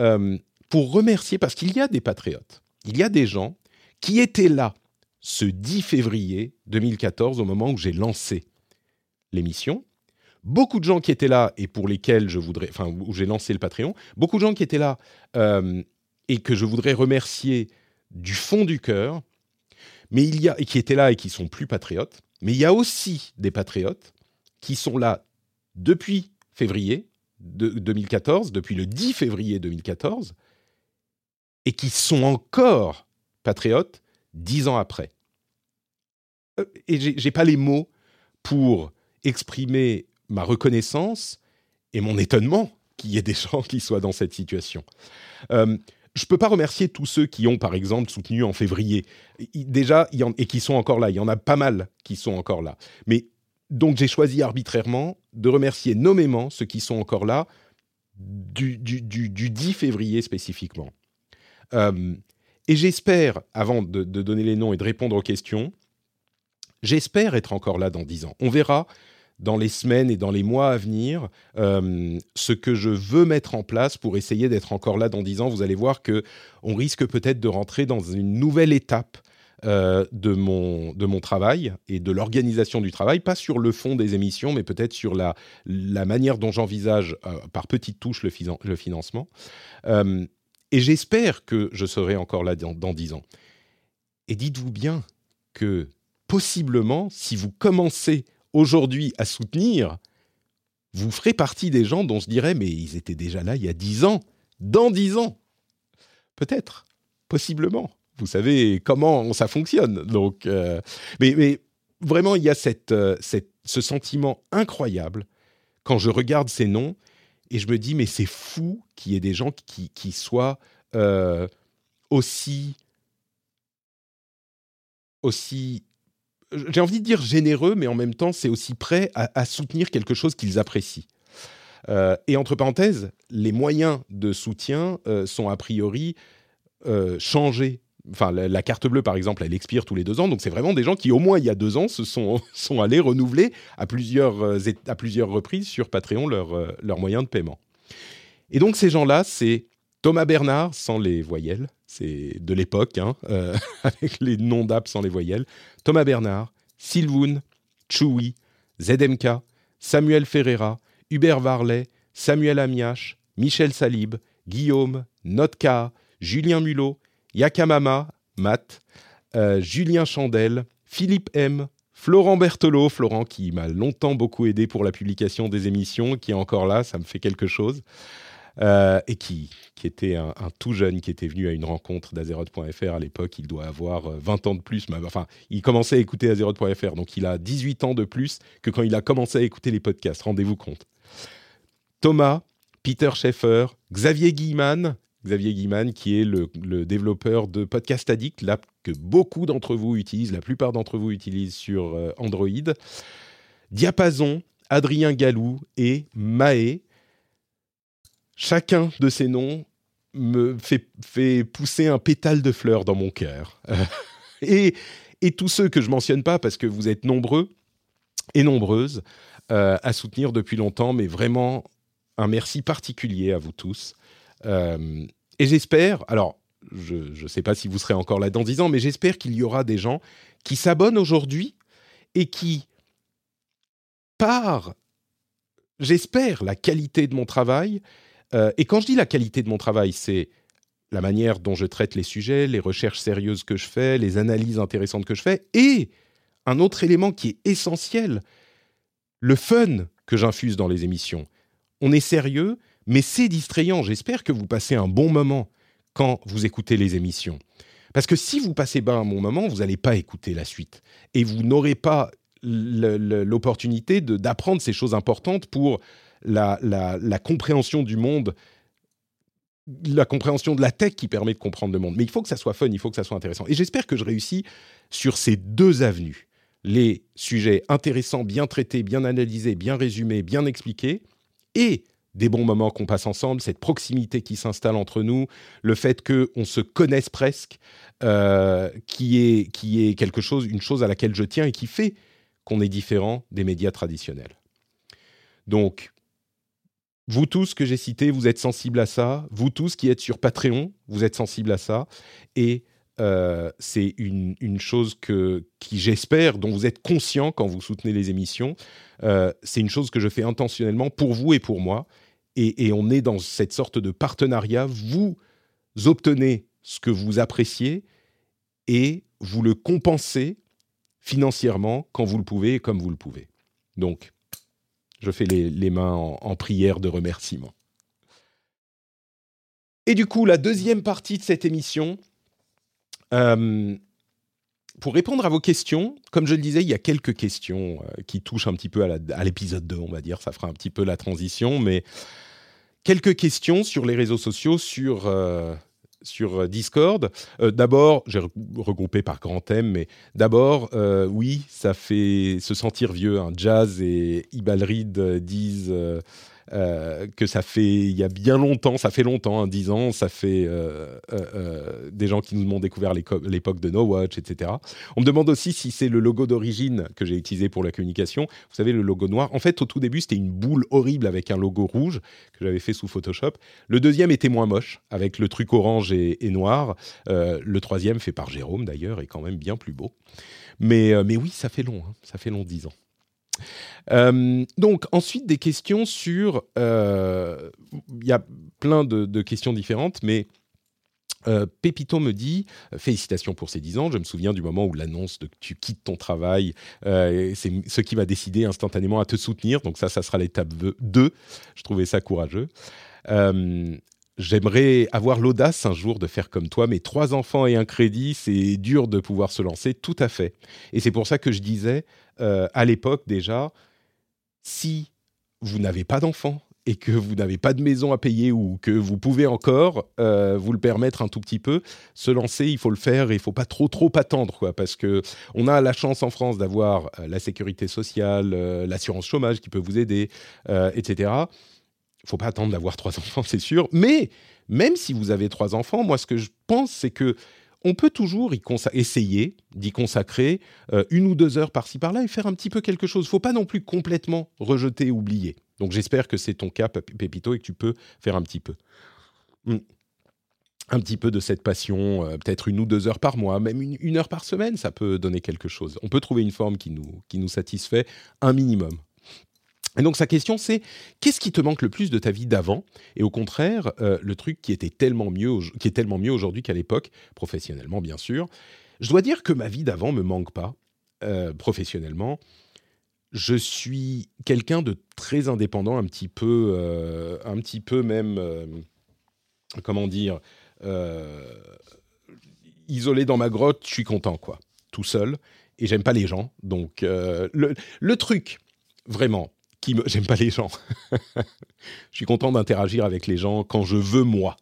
euh, pour remercier, parce qu'il y a des patriotes, il y a des gens qui étaient là ce 10 février 2014, au moment où j'ai lancé l'émission. Beaucoup de gens qui étaient là et pour lesquels je voudrais, enfin, où j'ai lancé le Patreon, beaucoup de gens qui étaient là euh, et que je voudrais remercier du fond du cœur mais il y a, qui étaient là et qui sont plus patriotes, mais il y a aussi des patriotes qui sont là depuis février de 2014, depuis le 10 février 2014, et qui sont encore patriotes dix ans après. Euh, et j'ai pas les mots pour exprimer ma reconnaissance et mon étonnement qu'il y ait des gens qui soient dans cette situation. Euh, je ne peux pas remercier tous ceux qui ont, par exemple, soutenu en février. Déjà, et qui sont encore là. Il y en a pas mal qui sont encore là. Mais donc, j'ai choisi arbitrairement de remercier nommément ceux qui sont encore là du, du, 10 février spécifiquement. Euh, et j'espère, avant de, donner les noms et de répondre aux questions, j'espère être encore là dans 10 ans. On verra dans les semaines et dans les mois à venir euh, ce que je veux mettre en place pour essayer d'être encore là dans 10 ans. Vous allez voir que on risque peut-être de rentrer dans une nouvelle étape euh, de, mon, de mon travail et de l'organisation du travail, pas sur le fond des émissions, mais peut-être sur la, la manière dont j'envisage euh, par petites touches le, financement. et j'espère que je serai encore là dans, 10 ans. Et dites-vous bien que possiblement, si vous commencez aujourd'hui à soutenir, vous ferez partie des gens dont je dirais, mais ils étaient déjà là il y a dix ans, dans dix ans. Peut-être, possiblement. Vous savez comment ça fonctionne. Donc, euh, mais, vraiment, il y a euh, ce sentiment incroyable quand je regarde ces noms et je me dis, mais c'est fou qu'il y ait des gens qui, soient euh, aussi aussi j'ai envie de dire généreux, mais en même temps, c'est aussi prêt à, soutenir quelque chose qu'ils apprécient. Euh, et entre parenthèses, les moyens de soutien euh, sont a priori euh, changés. Enfin, la, carte bleue, par exemple, elle expire tous les deux ans. Donc, c'est vraiment des gens qui, au moins il y a deux ans, se sont, sont allés renouveler à plusieurs, à plusieurs reprises sur Patreon leurs leur moyens de paiement. Et donc, ces gens-là, c'est Thomas Bernard, sans les voyelles, c'est de l'époque, hein, euh, avec les noms d'app sans les voyelles. Thomas Bernard, Sylvoun, Chewy, ZMK, Samuel Ferreira, Hubert Varlet, Samuel Amiache, Michel Salib, Guillaume, Notka, Julien Mulot, Yakamama, Matt, euh, Julien Chandel, Philippe M, Florent Berthelot, Florent qui m'a longtemps beaucoup aidé pour la publication des émissions, qui est encore là, ça me fait quelque chose. Euh, et qui, qui était un, tout jeune qui était venu à une rencontre d'Azeroth.fr à l'époque. Il doit avoir 20 euh, ans de plus. Mais, enfin, il commençait à écouter Azeroth.fr, donc il a 18 ans de plus que quand il a commencé à écouter les podcasts. Rendez-vous compte. Thomas, Peter Schaeffer, Xavier Guilman, Xavier qui est le, développeur de Podcast Addict, l'app que beaucoup d'entre vous utilisent, la plupart d'entre vous utilisent sur euh, Android. Diapason, Adrien Galou et Maé, Chacun de ces noms me fait, pousser un pétale de fleurs dans mon cœur. et, tous ceux que je mentionne pas, parce que vous êtes nombreux et nombreuses euh, à soutenir depuis longtemps, mais vraiment un merci particulier à vous tous. Euh, et j'espère, alors je ne sais pas si vous serez encore là dans dix ans, mais j'espère qu'il y aura des gens qui s'abonnent aujourd'hui et qui, par, j'espère, la qualité de mon travail, euh, et quand je dis la qualité de mon travail, c'est la manière dont je traite les sujets, les recherches sérieuses que je fais, les analyses intéressantes que je fais, et un autre élément qui est essentiel, le fun que j'infuse dans les émissions. On est sérieux, mais c'est distrayant. J'espère que vous passez un bon moment quand vous écoutez les émissions. Parce que si vous passez pas un bon moment, vous n'allez pas écouter la suite. Et vous n'aurez pas l'opportunité d'apprendre ces choses importantes pour la, compréhension du monde la compréhension de la tech qui permet de comprendre le monde. Mais il faut que ça soit fun, il faut que ça soit intéressant. Et j'espère que je réussis sur ces deux avenues. Les sujets intéressants, bien traités, bien analysés, bien résumés, bien expliqués, et des bons moments qu'on passe ensemble, cette proximité qui s'installe entre nous, le fait qu'on se connaisse presque, euh, qui, est, qui est quelque chose, une chose à laquelle je tiens et qui fait qu'on est différent des médias traditionnels. Donc, vous tous que j'ai cités, vous êtes sensibles à ça. Vous tous qui êtes sur Patreon, vous êtes sensibles à ça. Et euh, c'est une, chose que, qui, j'espère, dont vous êtes conscient quand vous soutenez les émissions. Euh, c'est une chose que je fais intentionnellement pour vous et pour moi. Et, et, on est dans cette sorte de partenariat. Vous obtenez ce que vous appréciez et vous le compensez financièrement quand vous le pouvez et comme vous le pouvez. Donc, je fais les, mains en, prière de remerciement. Et du coup, la deuxième partie de cette émission, euh, pour répondre à vos questions, comme je le disais, il y a quelques questions euh, qui touchent un petit peu à l'épisode 2, on va dire, ça fera un petit peu la transition, mais quelques questions sur les réseaux sociaux, sur sur Discord. d'abord, j'ai regroupé par grand thème, mais d'abord, oui, ça fait se sentir vieux. Hein. Jazz et Ibalrid disent euh, que ça fait il y a bien longtemps, ça fait longtemps, hein, 10 ans, ça fait euh, euh, des gens qui nous ont découvert l'époque de No Watch, etc. On me demande aussi si c'est le logo d'origine que j'ai utilisé pour la communication. Vous savez, le logo noir. En fait, au tout début, c'était une boule horrible avec un logo rouge que j'avais fait sous Photoshop. Le deuxième était moins moche, avec le truc orange et, noir. le troisième, fait par Jérôme d'ailleurs, est quand même bien plus beau. Mais, mais oui, ça fait long, hein. ça fait long 10 ans. Euh, donc ensuite des questions sur, euh, il y a plein de, questions différentes, mais euh, Pépito me dit félicitations pour ces 10 ans. Je me souviens du moment où l'annonce de que tu quittes ton travail, c'est ce qui m'a décidé instantanément à te soutenir. Donc ça, ça sera l'étape 2. Je trouvais ça courageux. J'aimerais avoir l'audace un jour de faire comme toi, mais trois enfants et un crédit, c'est dur de pouvoir se lancer, tout à fait. Et c'est pour ça que je disais à l'époque déjà, si vous n'avez pas d'enfants et que vous n'avez pas de maison à payer ou que vous pouvez encore euh, vous le permettre un tout petit peu, se lancer, il faut le faire et il faut pas trop trop attendre quoi, parce que on a la chance en France d'avoir euh, la sécurité sociale, euh, l'assurance chômage qui peut vous aider, etc. Il faut pas attendre d'avoir trois enfants, c'est sûr. Mais même si vous avez trois enfants, moi ce que je pense c'est que on peut toujours y essayer d'y consacrer euh, une ou deux heures par-ci par-là et faire un petit peu quelque chose. Il faut pas non plus complètement rejeter, oublier. Donc j'espère que c'est ton cas, Pépito, et que tu peux faire un petit peu. Hmm. Un petit peu de cette passion, euh, peut-être une ou deux heures par mois, même une, heure par semaine, ça peut donner quelque chose. On peut trouver une forme qui nous, qui nous satisfait un minimum. Et donc sa question c'est qu'est-ce qui te manque le plus de ta vie d'avant? Et au contraire euh, le truc qui était tellement mieux qui est tellement mieux aujourd'hui qu'à l'époque professionnellement bien sûr. Je dois dire que ma vie d'avant me manque pas euh, professionnellement. Je suis quelqu'un de très indépendant, un petit peu, euh, un petit peu même, comment dire, isolé dans ma grotte. Je suis content quoi, tout seul et j'aime pas les gens. Donc le, le truc vraiment qui me... J'aime pas les gens. je suis content d'interagir avec les gens quand je veux moi.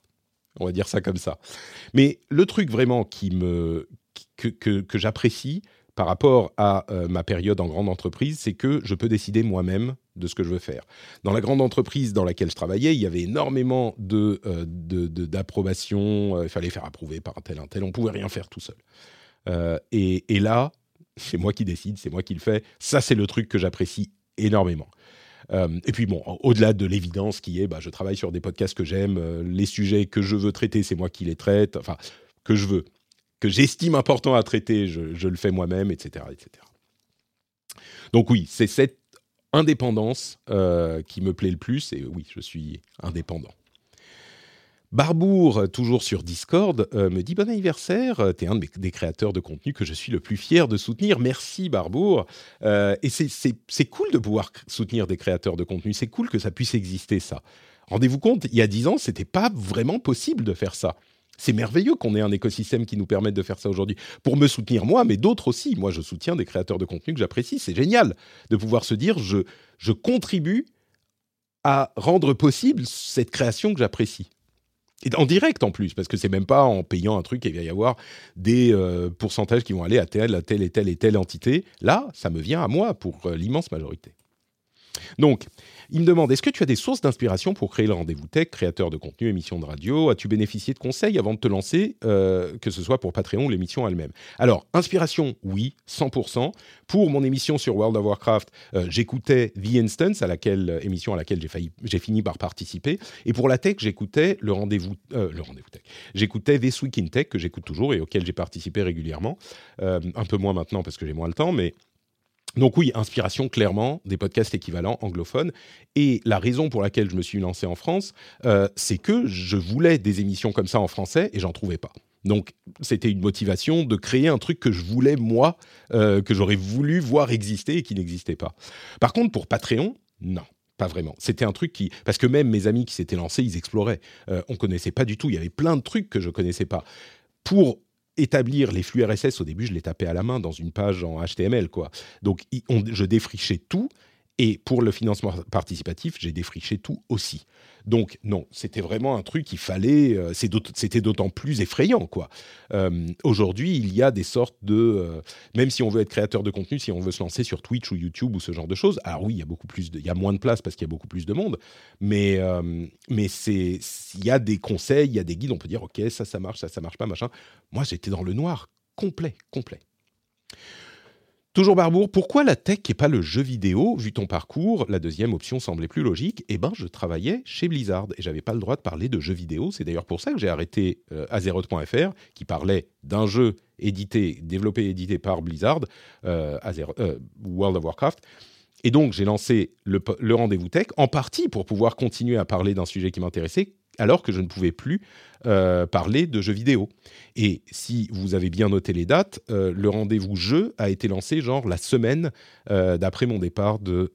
On va dire ça comme ça. Mais le truc vraiment qui me... que, que, j'apprécie par rapport à euh, ma période en grande entreprise, c'est que je peux décider moi-même de ce que je veux faire. Dans la grande entreprise dans laquelle je travaillais, il y avait énormément de, euh, d'approbation, euh, il fallait faire approuver par un tel, un tel, on pouvait rien faire tout seul. et, et là, c'est moi qui décide, c'est moi qui le fais. Ça, c'est le truc que j'apprécie énormément. Euh, et puis bon, au-delà de l'évidence qui est, bah, je travaille sur des podcasts que j'aime, euh, les sujets que je veux traiter, c'est moi qui les traite, enfin, que je veux, que j'estime important à traiter, je, le fais moi-même, etc., etc. Donc oui, c'est cette indépendance euh, qui me plaît le plus, et oui, je suis indépendant. Barbour, toujours sur Discord, euh, me dit bon anniversaire. Euh, tu es un des créateurs de contenu que je suis le plus fier de soutenir. Merci Barbour. Euh, et c'est cool de pouvoir soutenir des créateurs de contenu. C'est cool que ça puisse exister ça. Rendez-vous compte, il y a dix ans, c'était pas vraiment possible de faire ça. C'est merveilleux qu'on ait un écosystème qui nous permette de faire ça aujourd'hui. Pour me soutenir moi, mais d'autres aussi. Moi, je soutiens des créateurs de contenu que j'apprécie. C'est génial de pouvoir se dire je, je contribue à rendre possible cette création que j'apprécie. Et en direct en plus, parce que c'est même pas en payant un truc qu'il va y avoir des euh, pourcentages qui vont aller à telle, telle et telle et telle entité. Là, ça me vient à moi pour euh, l'immense majorité. Donc, il me demande est-ce que tu as des sources d'inspiration pour créer le rendez-vous tech, créateur de contenu, émission de radio? As-tu bénéficié de conseils avant de te lancer, euh, que ce soit pour Patreon ou l'émission elle-même? Alors, inspiration, oui, 100%. Pour mon émission sur World of Warcraft, euh, j'écoutais The Instance, à laquelle, euh, émission à laquelle j'ai fini par participer. Et pour la tech, j'écoutais le rendez-vous, le rendez-vous tech. J'écoutais This Week in Tech, que j'écoute toujours et auquel j'ai participé régulièrement. un peu moins maintenant parce que j'ai moins le temps, mais donc oui, inspiration clairement des podcasts équivalents anglophones. Et la raison pour laquelle je me suis lancé en France, euh, c'est que je voulais des émissions comme ça en français et j'en trouvais pas. Donc c'était une motivation de créer un truc que je voulais moi, euh, que j'aurais voulu voir exister et qui n'existait pas. Par contre pour Patreon, non. Pas vraiment. C'était un truc qui, parce que même mes amis qui s'étaient lancés, ils exploraient. Euh, on connaissait pas du tout. Il y avait plein de trucs que je connaissais pas. Pour établir les flux RSS, au début, je les tapais à la main dans une page en HTML, quoi. Donc, je défrichais tout. Et pour le financement participatif, j'ai défriché tout aussi. Donc non, c'était vraiment un truc qu'il fallait. Euh, c'était d'autant plus effrayant, quoi. Euh, aujourd'hui, il y a des sortes de, euh, même si on veut être créateur de contenu, si on veut se lancer sur Twitch ou YouTube ou ce genre de choses. Alors oui, il y a beaucoup plus, il y a moins de place parce qu'il y a beaucoup plus de monde, mais mais c'est, il y a des conseils, il y a des guides. On peut dire ok, ça, ça marche, ça, ça marche pas, machin. Moi, j'étais dans le noir complet, complet. Toujours Barbour, pourquoi la tech et pas le jeu vidéo? Vu ton parcours, la deuxième option semblait plus logique. Eh ben, je travaillais chez Blizzard et j'avais pas le droit de parler de jeux vidéo. C'est d'ailleurs pour ça que j'ai arrêté euh, Azeroth.fr, qui parlait d'un jeu édité, développé et édité par Blizzard, euh, euh, World of Warcraft. Et donc, j'ai lancé le, le rendez-vous tech, en partie pour pouvoir continuer à parler d'un sujet qui m'intéressait, alors que je ne pouvais plus euh, parler de jeux vidéo. Et si vous avez bien noté les dates, euh, le rendez-vous jeu a été lancé genre la semaine euh, d'après mon départ de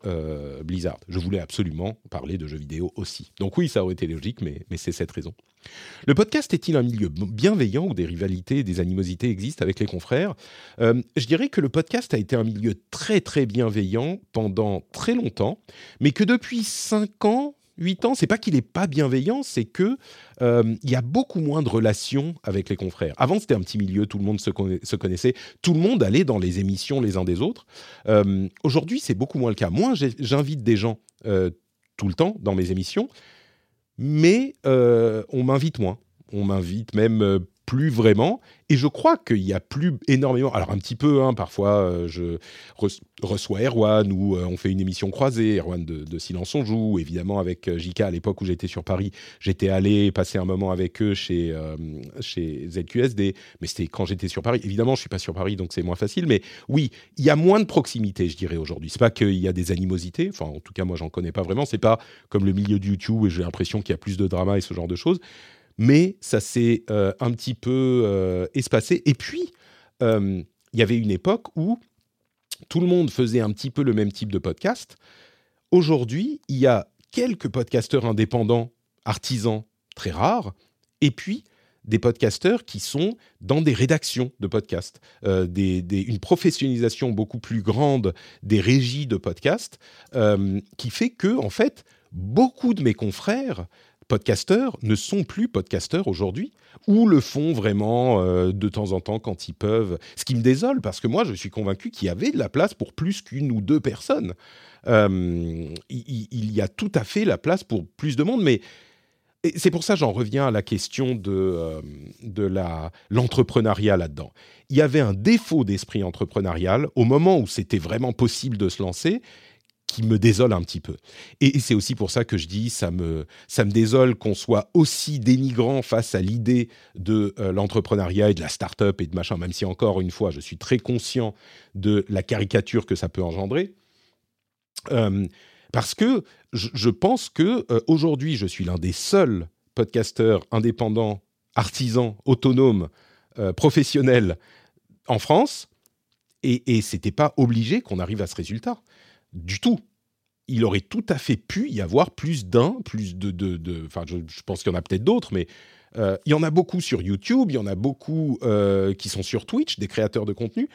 Blizzard. Je voulais absolument parler de jeux vidéo aussi. Donc oui, ça aurait été logique, mais, mais c'est cette raison. Le podcast est-il un milieu bienveillant où des rivalités, des animosités existent avec les confrères? Je dirais que le podcast a été un milieu très très bienveillant pendant très longtemps, mais que depuis 5 ans, 8 ans, c'est pas qu'il n'est pas bienveillant, c'est que euh, il y a beaucoup moins de relations avec les confrères. Avant, c'était un petit milieu, tout le monde se, connaissait, tout le monde allait dans les émissions les uns des autres. Euh, aujourd'hui, c'est beaucoup moins le cas. Moi, j'invite des gens euh, tout le temps dans mes émissions, mais on m'invite moins. On m'invite même plus vraiment. Et je crois qu'il y a plus énormément. Alors, un petit peu, hein, parfois, euh, je reçois Erwan ou euh, on fait une émission croisée, Erwan de, Silence on Joue, évidemment, avec euh, JK à l'époque où j'étais sur Paris. J'étais allé passer un moment avec eux chez, chez ZQSD, mais c'était quand j'étais sur Paris. Évidemment, je suis pas sur Paris, donc c'est moins facile. Mais oui, il y a moins de proximité, je dirais, aujourd'hui. C'est pas qu'il y a des animosités. Enfin, en tout cas, moi, j'en connais pas vraiment. C'est pas comme le milieu de YouTube où j'ai l'impression qu'il y a plus de drama et ce genre de choses mais ça s'est euh, un petit peu euh, espacé. Et puis, euh, il y avait une époque où tout le monde faisait un petit peu le même type de podcast. Aujourd'hui, il y a quelques podcasteurs indépendants, artisans, très rares, et puis des podcasteurs qui sont dans des rédactions de podcasts, une professionnalisation beaucoup plus grande des régies de podcasts, qui fait que, en fait, beaucoup de mes confrères podcasteurs ne sont plus podcasteurs aujourd'hui ou le font vraiment euh, de temps en temps quand ils peuvent. Ce qui me désole parce que moi, je suis convaincu qu'il y avait de la place pour plus qu'une ou deux personnes. Euh, il, y a tout à fait la place pour plus de monde, mais c'est pour ça j'en reviens à la question de, euh, de l'entrepreneuriat là-dedans. Il y avait un défaut d'esprit entrepreneurial au moment où c'était vraiment possible de se lancer qui me désole un petit peu. Et, c'est aussi pour ça que je dis, ça me, ça me désole qu'on soit aussi dénigrant face à l'idée de euh, l'entrepreneuriat et de la start-up et de machin, même si encore une fois, je suis très conscient de la caricature que ça peut engendrer. Euh, parce que je, pense que euh, aujourd'hui, je suis l'un des seuls podcasteurs indépendants, artisans, autonomes, professionnels en France, et, et c'était pas obligé qu'on arrive à ce résultat du tout. Il aurait tout à fait pu y avoir plus d'un, plus de... Enfin, je, pense qu'il y en a peut-être d'autres, mais euh, il y en a beaucoup sur YouTube, il y en a beaucoup euh, qui sont sur Twitch, des créateurs de contenu.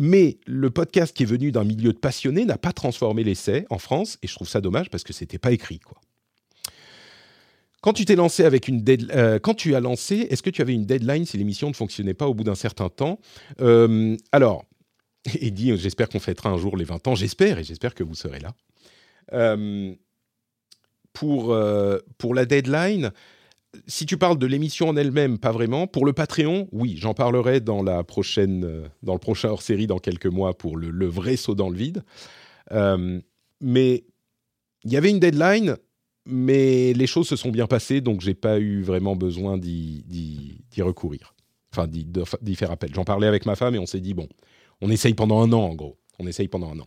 Mais le podcast qui est venu d'un milieu de passionnés n'a pas transformé l'essai en France, et je trouve ça dommage parce que c'était pas écrit, quoi. Quand tu t'es lancé avec une euh, quand tu as lancé, est-ce que tu avais une deadline si l'émission ne fonctionnait pas au bout d'un certain temps? Alors, et dit J'espère qu'on fêtera un jour les 20 ans. J'espère, et j'espère que vous serez là. Euh, pour, euh, pour la deadline, si tu parles de l'émission en elle-même, pas vraiment. Pour le Patreon, oui, j'en parlerai dans, la prochaine, euh, dans le prochain hors-série dans quelques mois pour le, le, vrai saut dans le vide. mais il y avait une deadline, mais les choses se sont bien passées, donc j'ai pas eu vraiment besoin d'y recourir. Enfin, d'y faire appel. J'en parlais avec ma femme et on s'est dit, bon, on essaye pendant un an, en gros. On essaye pendant un an.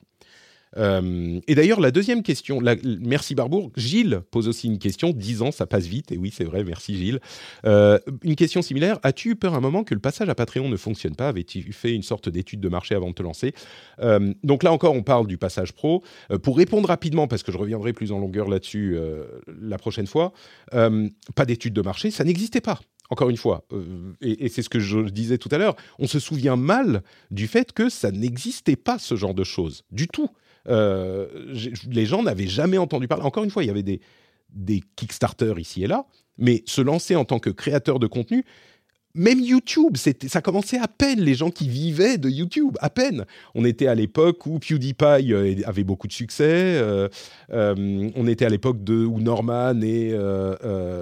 Euh, et d'ailleurs, la deuxième question, merci Barbour. Gilles pose aussi une question. 10 ans, ça passe vite. Et oui, c'est vrai, merci Gilles. Euh, une question similaire. As-tu eu peur un moment que le passage à Patreon ne fonctionne pas? Avais-tu fait une sorte d'étude de marché avant de te lancer? Euh, Donc là encore, on parle du passage pro. pour répondre rapidement, parce que je reviendrai plus en longueur là-dessus la prochaine fois, pas d'étude de marché, ça n'existait pas encore une fois, euh, et, c'est ce que je disais tout à l'heure, on se souvient mal du fait que ça n'existait pas ce genre de choses du tout. les gens n'avaient jamais entendu parler. Encore une fois, il y avait des, des Kickstarter ici et là, mais se lancer en tant que créateur de contenu, même YouTube, ça commençait à peine les gens qui vivaient de YouTube, à peine. On était à l'époque où PewDiePie euh, avait beaucoup de succès. Euh, euh, on était à l'époque où Norman et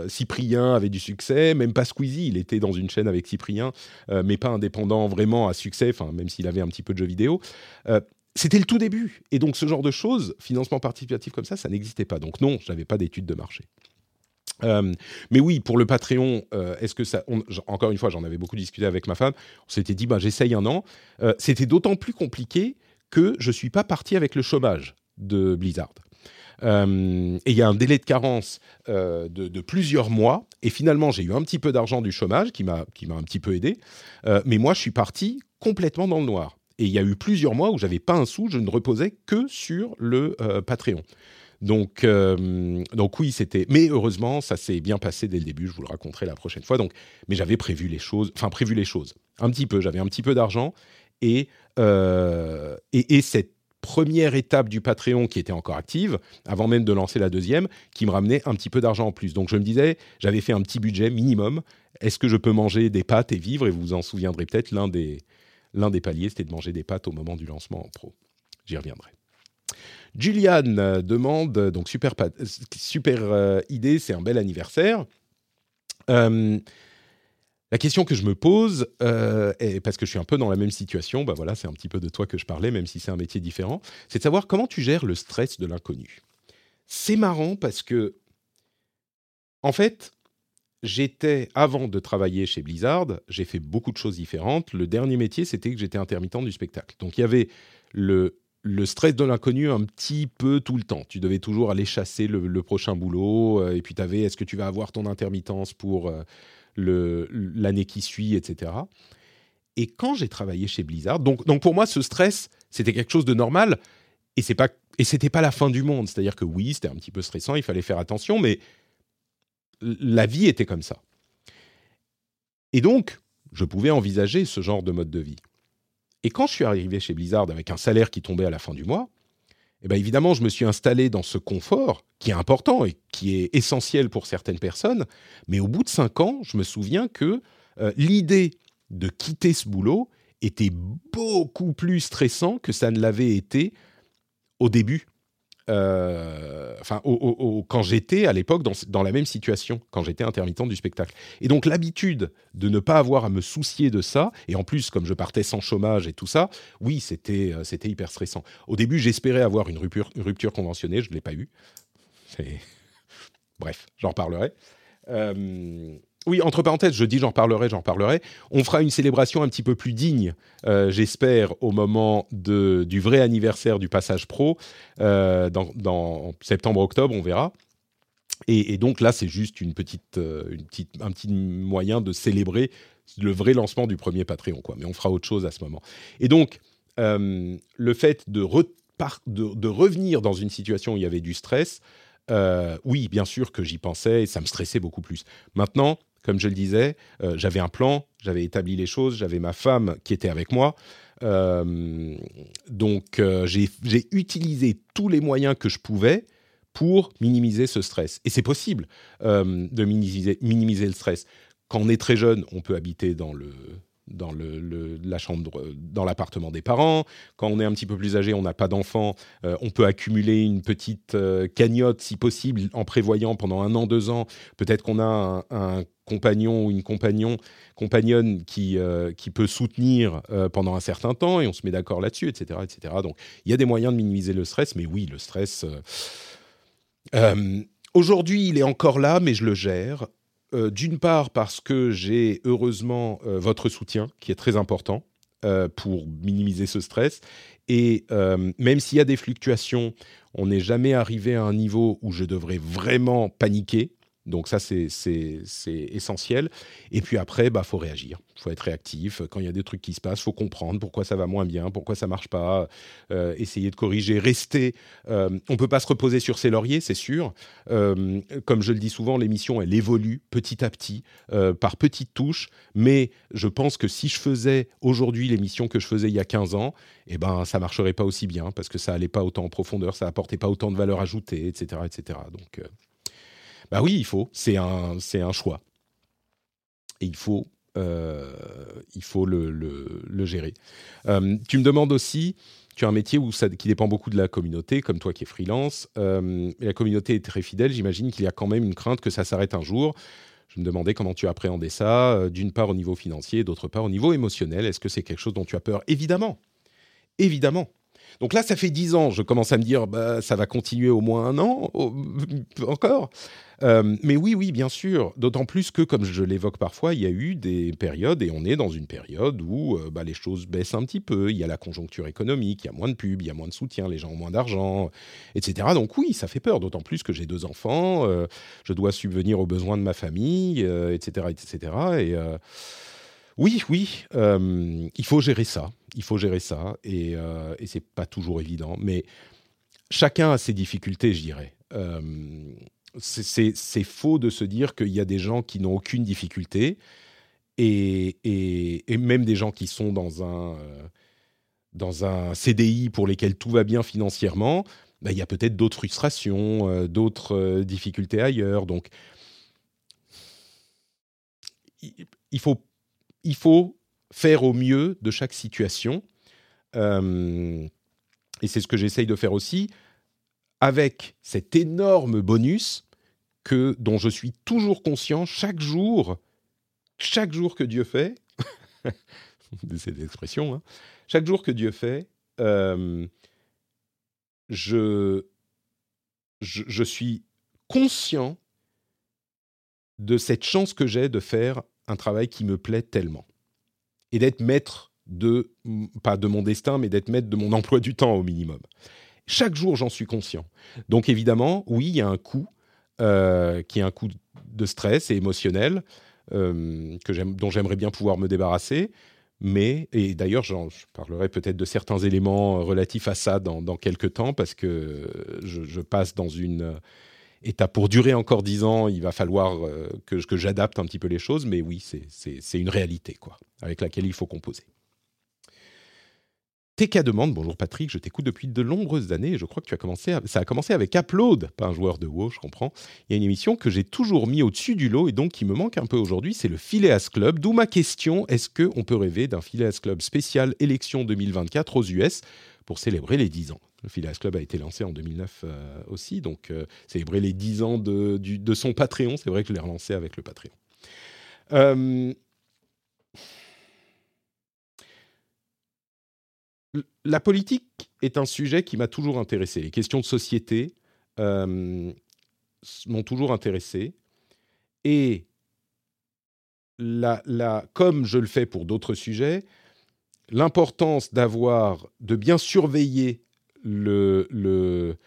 Cyprien avaient du succès. Même pas Squeezie, il était dans une chaîne avec Cyprien, mais pas indépendant vraiment à succès. Enfin, même s'il avait un petit peu de jeux vidéo. c'était le tout début. Et donc, ce genre de choses, financement participatif comme ça, ça n'existait pas. Donc, non, je n'avais pas d'études de marché. Euh, mais oui, pour le Patreon, euh, est-ce que ça Encore une fois, j'en avais beaucoup discuté avec ma femme. On s'était dit, bah, j'essaye un an. Euh, c'était d'autant plus compliqué que je suis pas parti avec le chômage de Blizzard. et il y a un délai de carence de, plusieurs mois. Et finalement, j'ai eu un petit peu d'argent du chômage qui m'a qui m'a un petit peu aidé. mais moi, je suis parti complètement dans le noir. Et il y a eu plusieurs mois où j'avais pas un sou, je ne reposais que sur le Patreon. Donc, euh, donc oui, c'était. Mais heureusement, ça s'est bien passé dès le début. Je vous le raconterai la prochaine fois. Donc, mais j'avais prévu les choses. Enfin, prévu les choses. Un petit peu. J'avais un petit peu d'argent et, euh, et, et cette première étape du Patreon qui était encore active, avant même de lancer la deuxième, qui me ramenait un petit peu d'argent en plus. Donc je me disais, j'avais fait un petit budget minimum. Est-ce que je peux manger des pâtes et vivre? Et vous vous en souviendrez peut-être, l'un des, l'un des paliers, c'était de manger des pâtes au moment du lancement en pro. J'y reviendrai. Julian euh, demande, donc super, euh, idée, c'est un bel anniversaire. Euh, la question que je me pose, est, parce que je suis un peu dans la même situation, bah voilà, c'est un petit peu de toi que je parlais, même si c'est un métier différent, c'est de savoir comment tu gères le stress de l'inconnu. C'est marrant parce que, en fait, j'étais, avant de travailler chez Blizzard, j'ai fait beaucoup de choses différentes. Le dernier métier, c'était que j'étais intermittent du spectacle. Donc il y avait le le stress de l'inconnu un petit peu tout le temps. Tu devais toujours aller chasser le, prochain boulot, euh, et puis tu avais est-ce que tu vas avoir ton intermittence pour euh, l'année qui suit, etc. Et quand j'ai travaillé chez Blizzard, donc, donc pour moi, ce stress, c'était quelque chose de normal, et c'est pas et c'était pas la fin du monde. C'est-à-dire que oui, c'était un petit peu stressant, il fallait faire attention, mais la vie était comme ça. Et donc, je pouvais envisager ce genre de mode de vie. Et quand je suis arrivé chez Blizzard avec un salaire qui tombait à la fin du mois, eh bien évidemment, je me suis installé dans ce confort qui est important et qui est essentiel pour certaines personnes. Mais au bout de cinq ans, je me souviens que euh, l'idée de quitter ce boulot était beaucoup plus stressant que ça ne l'avait été au début euh, enfin, quand j'étais à l'époque dans, la même situation, quand j'étais intermittent du spectacle. Et donc l'habitude de ne pas avoir à me soucier de ça, et en plus comme je partais sans chômage et tout ça, oui, c'était euh, hyper stressant. Au début, j'espérais avoir une rupture, conventionnée, je ne l'ai pas eu. Bref, j'en parlerai. Euh, oui, entre parenthèses, je dis j'en parlerai, j'en parlerai. On fera une célébration un petit peu plus digne, euh, j'espère, au moment de, du vrai anniversaire du passage pro, euh, dans, septembre-octobre, on verra. Et, donc là, c'est juste euh, une petite, un petit moyen de célébrer le vrai lancement du premier Patreon, quoi. Mais on fera autre chose à ce moment. Et donc, le fait de, revenir dans une situation où il y avait du stress, oui, bien sûr que j'y pensais ça me stressait beaucoup plus. Maintenant, comme je le disais, euh, j'avais un plan, j'avais établi les choses, j'avais ma femme qui était avec moi. Euh, donc euh, j'ai utilisé tous les moyens que je pouvais pour minimiser ce stress. Et c'est possible de minimiser, minimiser le stress. Quand on est très jeune, on peut habiter dans le, dans la chambre, dans l'appartement des parents. Quand on est un petit peu plus âgé, on n'a pas d'enfant, on peut accumuler une petite cagnotte si possible en prévoyant pendant un an, deux ans. Peut-être qu'on a un, compagnon ou une compagnon, compagnonne qui, euh, qui peut soutenir euh, pendant un certain temps et on se met d'accord là-dessus, etc., etc. Donc il y a des moyens de minimiser le stress, mais oui, le stress. Euh, aujourd'hui, il est encore là, mais je le gère. D'une part parce que j'ai heureusement votre soutien qui est très important pour minimiser ce stress. Et même s'il y a des fluctuations, on n'est jamais arrivé à un niveau où je devrais vraiment paniquer Donc ça, c'est essentiel. Et puis après, bah faut réagir, faut être réactif. Quand il y a des trucs qui se passent, faut comprendre pourquoi ça va moins bien, pourquoi ça marche pas, euh, essayer de corriger, rester. Euh, on peut pas se reposer sur ses lauriers, c'est sûr. Euh, comme je le dis souvent, l'émission, elle évolue petit à petit, euh, par petites touches. Mais je pense que si je faisais aujourd'hui l'émission que je faisais il y a 15 ans, eh ben ça marcherait pas aussi bien parce que ça allait pas autant en profondeur, ça apportait pas autant de valeur ajoutée, etc., etc. Donc bah oui, il faut. C'est un, c'est un choix. Et il faut, euh, il faut le, le, gérer. Euh, tu me demandes aussi, tu as un métier où ça, qui dépend beaucoup de la communauté, comme toi qui es freelance. Euh, la communauté est très fidèle. J'imagine qu'il y a quand même une crainte que ça s'arrête un jour. Je me demandais comment tu appréhendais ça, d'une part au niveau financier, d'autre part au niveau émotionnel. Est-ce que c'est quelque chose dont tu as peur? Évidemment. Évidemment. Donc là, ça fait dix ans. Je commence à me dire, bah, ça va continuer au moins un an, encore. Euh, mais oui, oui, bien sûr. D'autant plus que, comme je l'évoque parfois, il y a eu des périodes, et on est dans une période où euh, bah, les choses baissent un petit peu. Il y a la conjoncture économique, il y a moins de pubs, il y a moins de soutien, les gens ont moins d'argent, etc. Donc oui, ça fait peur. D'autant plus que j'ai deux enfants, euh, je dois subvenir aux besoins de ma famille, etc., etc. Et oui, oui, il faut gérer ça. Il faut gérer ça, et, euh, et c'est pas toujours évident. Mais chacun a ses difficultés, je dirais. Euh, c'est- faux de se dire qu'il y a des gens qui n'ont aucune difficulté et, même des gens qui sont dans un, euh, CDI pour lesquels tout va bien financièrement, bah, il y a peut-être d'autres frustrations, euh, d'autres difficultés ailleurs. Donc, il faut, il faut faire au mieux de chaque situation. Euh, et c'est ce que j'essaye de faire aussi avec cet énorme bonus que, dont je suis toujours conscient chaque jour, chaque jour que Dieu fait, c'est l'expression, hein, chaque jour que Dieu fait, euh, je, je, je suis conscient de cette chance que j'ai de faire un travail qui me plaît tellement et d'être maître de, pas de mon destin, mais d'être maître de mon emploi du temps au minimum. Chaque jour, j'en suis conscient. Donc évidemment, oui, il y a un coût euh, qui est un coût de stress et émotionnel euh, dont j'aimerais bien pouvoir me débarrasser. Mais, et d'ailleurs, je parlerai peut-être de certains éléments relatifs à ça dans, dans quelques temps, parce que je, passe dans une étape pour durer encore dix ans. Il va falloir euh, que, j'adapte un petit peu les choses, mais oui, c'est, une réalité, quoi, avec laquelle il faut composer. TK demande, bonjour Patrick, je t'écoute depuis de nombreuses années et je crois que tu as commencé ça a commencé avec Upload, pas un joueur de WoW, je comprends. Il y a une émission que j'ai toujours mis au-dessus du lot et donc qui me manque un peu aujourd'hui, c'est le Phileas Club. D'où ma question, est-ce qu'on peut rêver d'un Phileas Club spécial élection 2024 aux US pour célébrer les 10 ans? Le Phileas Club a été lancé en 2009 euh, aussi, donc euh, célébrer les 10 ans de, son Patreon, c'est vrai que je l'ai relancé avec le Patreon. Euh, la politique est un sujet qui m'a toujours intéressé. Les questions de société m'ont toujours intéressé. Et comme je le fais pour d'autres sujets, l'importance d'avoir, de bien surveiller le, le,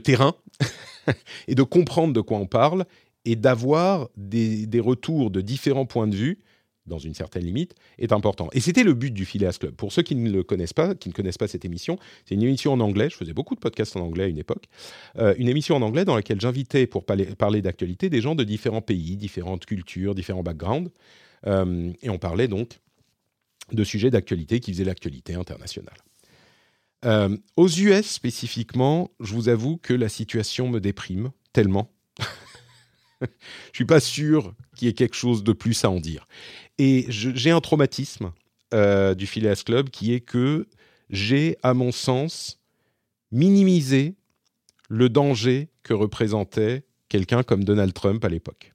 terrain et de comprendre de quoi on parle et d'avoir des, des retours de différents points de vue dans une certaine limite, est important. Et c'était le but du Phileas Club. Pour ceux qui ne le connaissent pas, qui ne connaissent pas cette émission, c'est une émission en anglais. Je faisais beaucoup de podcasts en anglais à une époque. Euh, une émission en anglais dans laquelle j'invitais pour parler, parler d'actualité des gens de différents pays, différentes cultures, différents backgrounds. Euh, et on parlait donc de sujets d'actualité qui faisaient l'actualité internationale. Euh, aux US spécifiquement, je vous avoue que la situation me déprime tellement. je suis pas sûr qu'il y ait quelque chose de plus à en dire. Et j'ai un traumatisme euh, du Phileas Club qui est que j'ai, à mon sens, minimisé le danger que représentait quelqu'un comme Donald Trump à l'époque.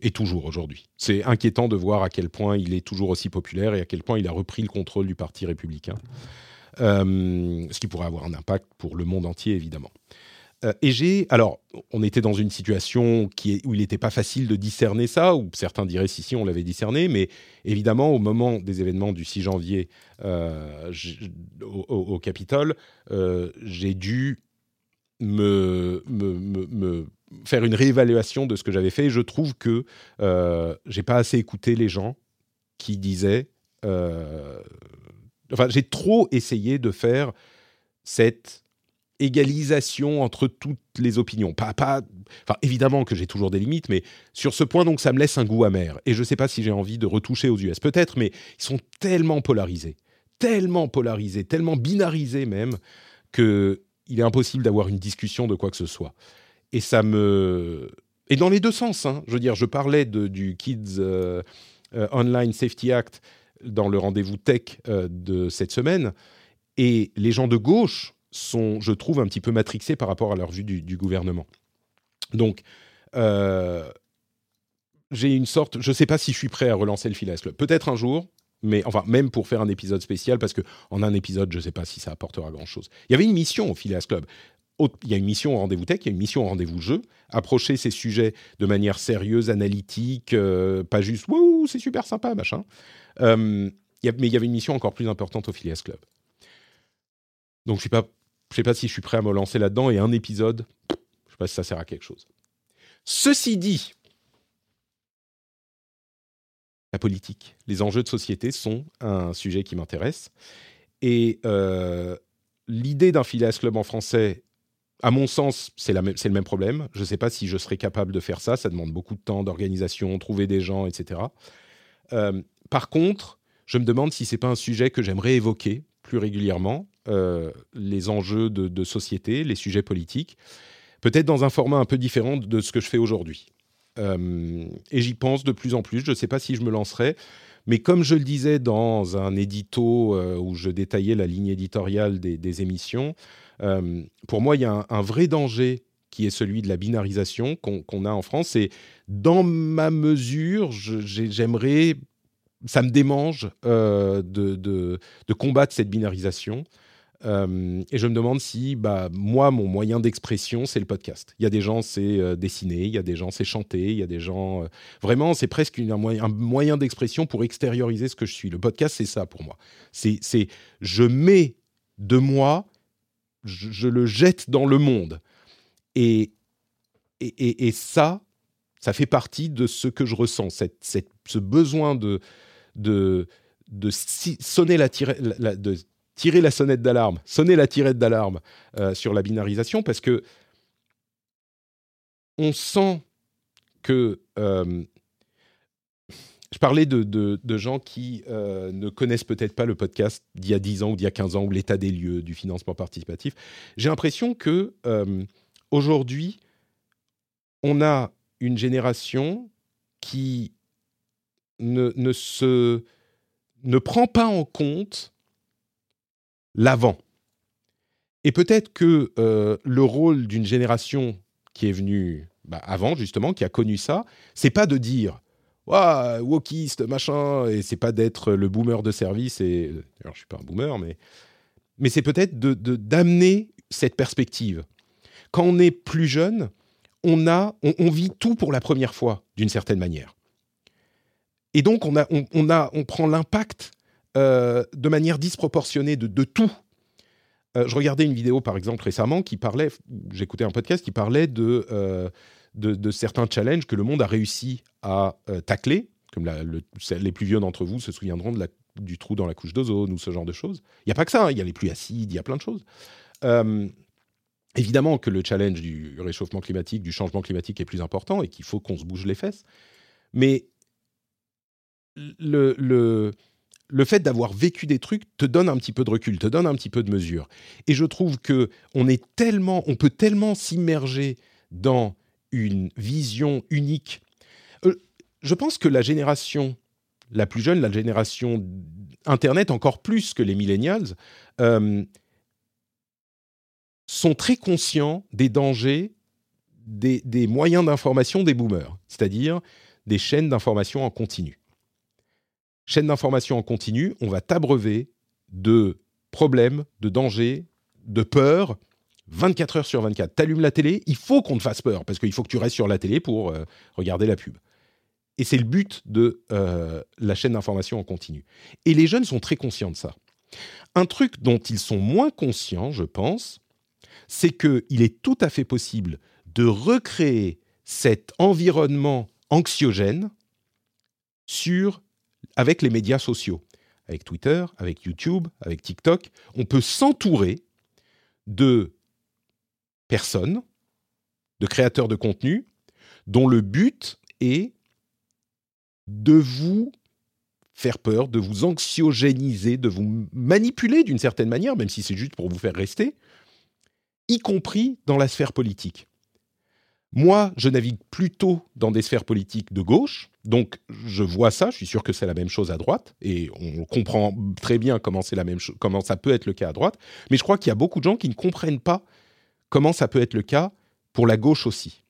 Et toujours aujourd'hui. C'est inquiétant de voir à quel point il est toujours aussi populaire et à quel point il a repris le contrôle du Parti républicain. Euh, ce qui pourrait avoir un impact pour le monde entier, évidemment. Euh, et j'ai, alors, on était dans une situation où il n'était pas facile de discerner ça, ou certains diraient si si on l'avait discerné, mais évidemment au moment des événements du 6 janvier euh, au, Capitole, j'ai dû me, faire une réévaluation de ce que j'avais fait. je trouve que euh, j'ai pas assez écouté les gens qui disaient. Enfin, j'ai trop essayé de faire cette égalisation entre toutes les opinions. Pas, pas, enfin, évidemment que j'ai toujours des limites, mais sur ce point, donc, ça me laisse un goût amer. Et je ne sais pas si j'ai envie de retoucher aux US. Peut-être, mais ils sont tellement polarisés, tellement polarisés, tellement binarisés même, qu'il est impossible d'avoir une discussion de quoi que ce soit. Et ça me... Et dans les deux sens, hein. je veux dire, je parlais du Kids euh, euh, Online Safety Act dans le rendez-vous tech euh, de cette semaine, et les gens de gauche sont, je trouve, un petit peu matrixés par rapport à leur vue du, gouvernement. Donc, euh, j'ai une sorte, je ne sais pas si je suis prêt à relancer le Club. Peut-être un jour, mais enfin, même pour faire un épisode spécial, parce qu'en un épisode, je ne sais pas si ça apportera grand-chose. Il y avait une mission au Phileas Club. Il y a une mission au rendez-vous tech, il y a une mission au rendez-vous jeu. Approcher ces sujets de manière sérieuse, analytique, euh, pas juste « Wouh, c'est super sympa, machin euh, Mais il y avait une mission encore plus importante au Phileas Club. Donc je ne sais pas si je suis prêt à me lancer là-dedans et un épisode, je ne sais pas si ça sert à quelque chose. Ceci dit, la politique, les enjeux de société sont un sujet qui m'intéresse. Et euh, l'idée d'un Phileas Club en français, à mon sens, c'est le même problème. Je ne sais pas si je serais capable de faire ça. Ça demande beaucoup de temps, d'organisation, trouver des gens, etc. Euh, par contre, je me demande si c'est pas un sujet que j'aimerais évoquer plus régulièrement euh, les enjeux de, société, les sujets politiques, peut-être dans un format un peu différent de ce que je fais aujourd'hui. Euh, et j'y pense de plus en plus. Je ne sais pas si je me lancerai, mais comme je le disais dans un édito euh, où je détaillais la ligne éditoriale des, émissions, pour moi, il y a un, vrai danger qui est celui de la binarisation qu'on a en France. Et dans ma mesure, j'aimerais ça me démange de, de, combattre cette binarisation. Euh, et je me demande si, bah, moi, mon moyen d'expression, c'est le podcast. Il y a des gens, c'est euh, dessiner, il y a des gens, c'est chanter, il y a des gens. Euh, vraiment, c'est presque un moyen, un moyen d'expression pour extérioriser ce que je suis. Le podcast, c'est ça pour moi. C'est, je mets de moi, je, le jette dans le monde. Et, et, et, ça, ça fait partie de ce que je ressens, cette, cette, ce besoin de, de, de sonner la, la, de tirer la sonnette d'alarme, sonner la tirette d'alarme euh, sur la binarisation parce que on sent que euh, je parlais de, gens qui euh, ne connaissent peut-être pas le podcast d'il y a 10 ans ou d'il y a 15 ans ou l'état des lieux du financement participatif. J'ai l'impression que aujourd'hui, on a une génération qui ne, ne, prend pas en compte l'avant. Et peut-être que euh, le rôle d'une génération qui est venue bah, avant, justement, qui a connu ça, c'est pas de dire Waouh, wokiste, machin, et c'est pas d'être le boomer de service. Et alors, je suis pas un boomer, mais mais c'est peut-être de d'amener cette perspective. Quand on est plus jeune, on a, on, vit tout pour la première fois, d'une certaine manière. Et donc, on a, on prend l'impact euh, de manière disproportionnée de, tout. Euh, je regardais une vidéo, par exemple, récemment, qui parlait, j'écoutais un podcast qui parlait de, euh, certains challenges que le monde a réussi à tacler, comme les plus vieux d'entre vous se souviendront du trou dans la couche d'ozone ou ce genre de choses. Il n'y a pas que ça, hein, il y a les pluies acides, il y a plein de choses. évidemment que le challenge du réchauffement climatique, du changement climatique est plus important et qu'il faut qu'on se bouge les fesses. Mais le, le, le fait d'avoir vécu des trucs te donne un petit peu de recul, te donne un petit peu de mesure. Et je trouve que on est tellement, on peut tellement s'immerger dans une vision unique. Euh, je pense que la génération la plus jeune, la génération Internet encore plus que les millennials, euh, sont très conscients des dangers des, des moyens d'information des boomers, c'est-à-dire des chaînes d'information en continu chaîne d'information en continu, on va t'abreuver de problèmes, de dangers, de peurs 24 heures sur 24. T'allumes la télé, il faut qu'on te fasse peur, parce qu'il faut que tu restes sur la télé pour euh, regarder la pub. Et c'est le but de euh, la chaîne d'information en continu. Et les jeunes sont très conscients de ça. Un truc dont ils sont moins conscients, je pense, c'est qu'il est tout à fait possible de recréer cet environnement anxiogène sur, avec les médias sociaux, avec Twitter, avec YouTube, avec TikTok. On peut s'entourer de personnes, de créateurs de contenu, dont le but est de vous faire peur, de vous anxiogéniser, de vous manipuler d'une certaine manière, même si c'est juste pour vous faire rester, y compris dans la sphère politique. Moi, je navigue plutôt dans des sphères politiques de gauche, donc je vois ça, je suis sûr que c'est la même chose à droite, et on comprend très bien comment, la même comment ça peut être le cas à droite, mais je crois qu'il y a beaucoup de gens qui ne comprennent pas comment ça peut être le cas pour la gauche aussi.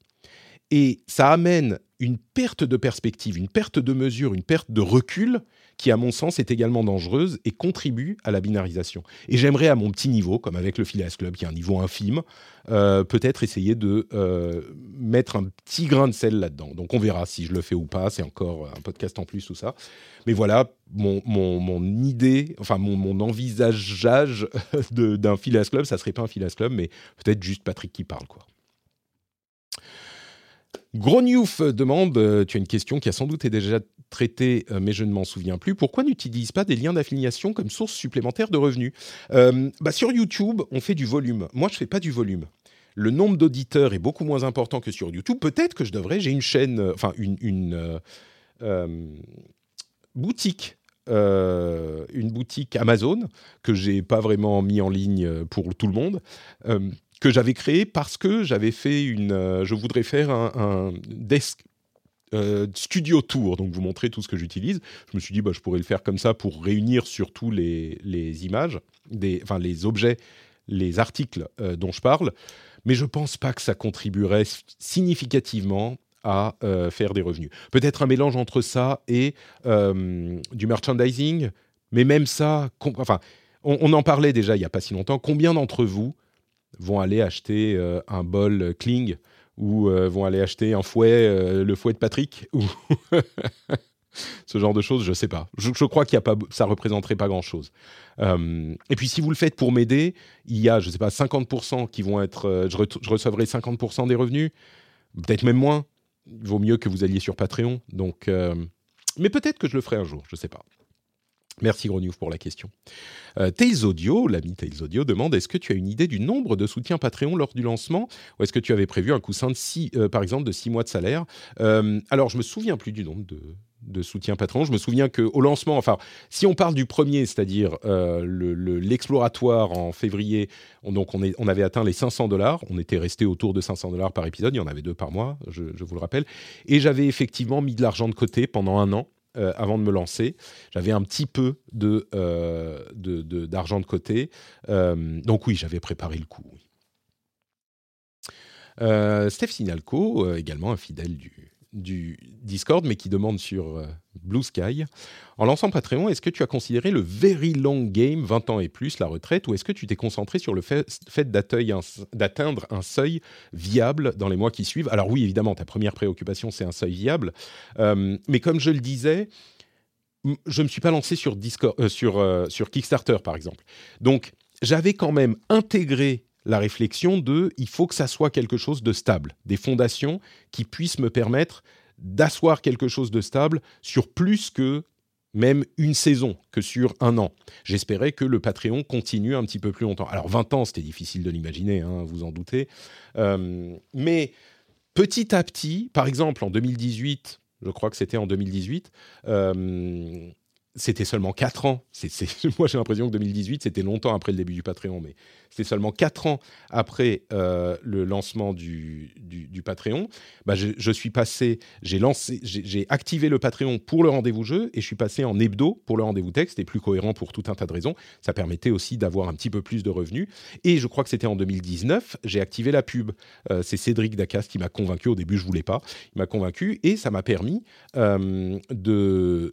Et ça amène une perte de perspective, une perte de mesure, une perte de recul qui, à mon sens, est également dangereuse et contribue à la binarisation. Et j'aimerais, à mon petit niveau, comme avec le Phileas Club, qui est un niveau infime, euh, peut-être essayer de euh, mettre un petit grain de sel là-dedans. Donc on verra si je le fais ou pas, c'est encore un podcast en plus, tout ça. Mais voilà, mon, mon, idée, enfin mon, mon envisageage d'un Phileas Club, ça serait pas un Phileas Club, mais peut-être juste Patrick qui parle, quoi. Grognouf demande, euh, tu as une question qui a sans doute été déjà traitée, euh, mais je ne m'en souviens plus. Pourquoi n'utilise pas des liens d'affiliation comme source supplémentaire de revenus euh, bah Sur YouTube, on fait du volume. Moi, je ne fais pas du volume. Le nombre d'auditeurs est beaucoup moins important que sur YouTube. Peut-être que je devrais. J'ai une chaîne, enfin une, une boutique une boutique Amazon que j'ai pas vraiment mis en ligne pour tout le monde, que j'avais créé parce que j'avais fait une. Euh, je voudrais faire un, desk euh, studio tour, donc vous montrer tout ce que j'utilise. Je me suis dit, bah, je pourrais le faire comme ça pour réunir surtout les, les images, des, enfin les objets, les articles euh, dont je parle. Mais je pense pas que ça contribuerait significativement à faire des revenus. Peut-être un mélange entre ça et du merchandising, mais même ça, enfin, on, on, en parlait déjà il n'y a pas si longtemps. Combien d'entre vous vont aller acheter euh, un bol Kling ou euh, vont aller acheter un fouet, euh, le fouet de Patrick ou ce genre de choses, je ne sais pas. Je, crois qu'il y a pas, ça représenterait pas grand chose. et puis si vous le faites pour m'aider, il y a, je sais pas, 50% qui vont être, je, recevrai 50% des revenus, peut-être même moins. Il vaut mieux que vous alliez sur Patreon. Donc, mais peut-être que je le ferai un jour, je ne sais pas. Merci Grognouf pour la question. Euh, Tails Audio, l'ami Tails Audio, demande est-ce que tu as une idée du nombre de soutiens Patreon lors du lancement Ou est-ce que tu avais prévu un coussin, de six, euh, par exemple, de 6 mois de salaire euh, Alors, je me souviens plus du nombre de, de soutien Patreon. Je me souviens qu'au lancement, enfin, si on parle du premier, c'est-à-dire l'exploratoire en février, on, donc on, avait atteint les 500 dollars. On était resté autour de 500 dollars par épisode. Il y en avait deux par mois, je vous le rappelle. Et j'avais effectivement mis de l'argent de côté pendant un an euh, avant de me lancer. J'avais un petit peu euh, d'argent de, côté. Euh, donc oui, j'avais préparé le coup. Steph Sinalco, également un fidèle du, du Discord, mais qui demande sur euh, Blue Sky. En lançant Patreon, est-ce que tu as considéré le very long game, 20 ans et plus, la retraite, ou est-ce que tu t'es concentré sur le fait, d'atteindre un seuil viable dans les mois qui suivent? Alors oui, évidemment, ta première préoccupation, c'est un seuil viable. Euh, mais comme je le disais, je ne me suis pas lancé sur, Discord, euh, sur, sur Kickstarter, par exemple. Donc, j'avais quand même intégré la réflexion de il faut que ça soit quelque chose de stable, des fondations qui puissent me permettre d'asseoir quelque chose de stable sur plus que même une saison, que sur un an. J'espérais que le Patreon continue un petit peu plus longtemps. Alors 20 ans, c'était difficile de l'imaginer, hein, vous en doutez. Euh, mais petit à petit, par exemple en 2018, je crois que c'était en 2018, c'était seulement 4 ans. moi, j'ai l'impression que 2018, c'était longtemps après le début du Patreon, mais c'était seulement 4 ans après euh, le lancement du, Patreon. Bah, je, suis passé, j'ai activé le Patreon pour le rendez-vous jeu et je suis passé en hebdo pour le rendez-vous texte. C'était plus cohérent pour tout un tas de raisons. Ça permettait aussi d'avoir un petit peu plus de revenus. Et je crois que c'était en 2019, j'ai activé la pub. Euh, c'est Cédric Dacas qui m'a convaincu. Au début, je voulais pas. Il m'a convaincu et ça m'a permis euh, de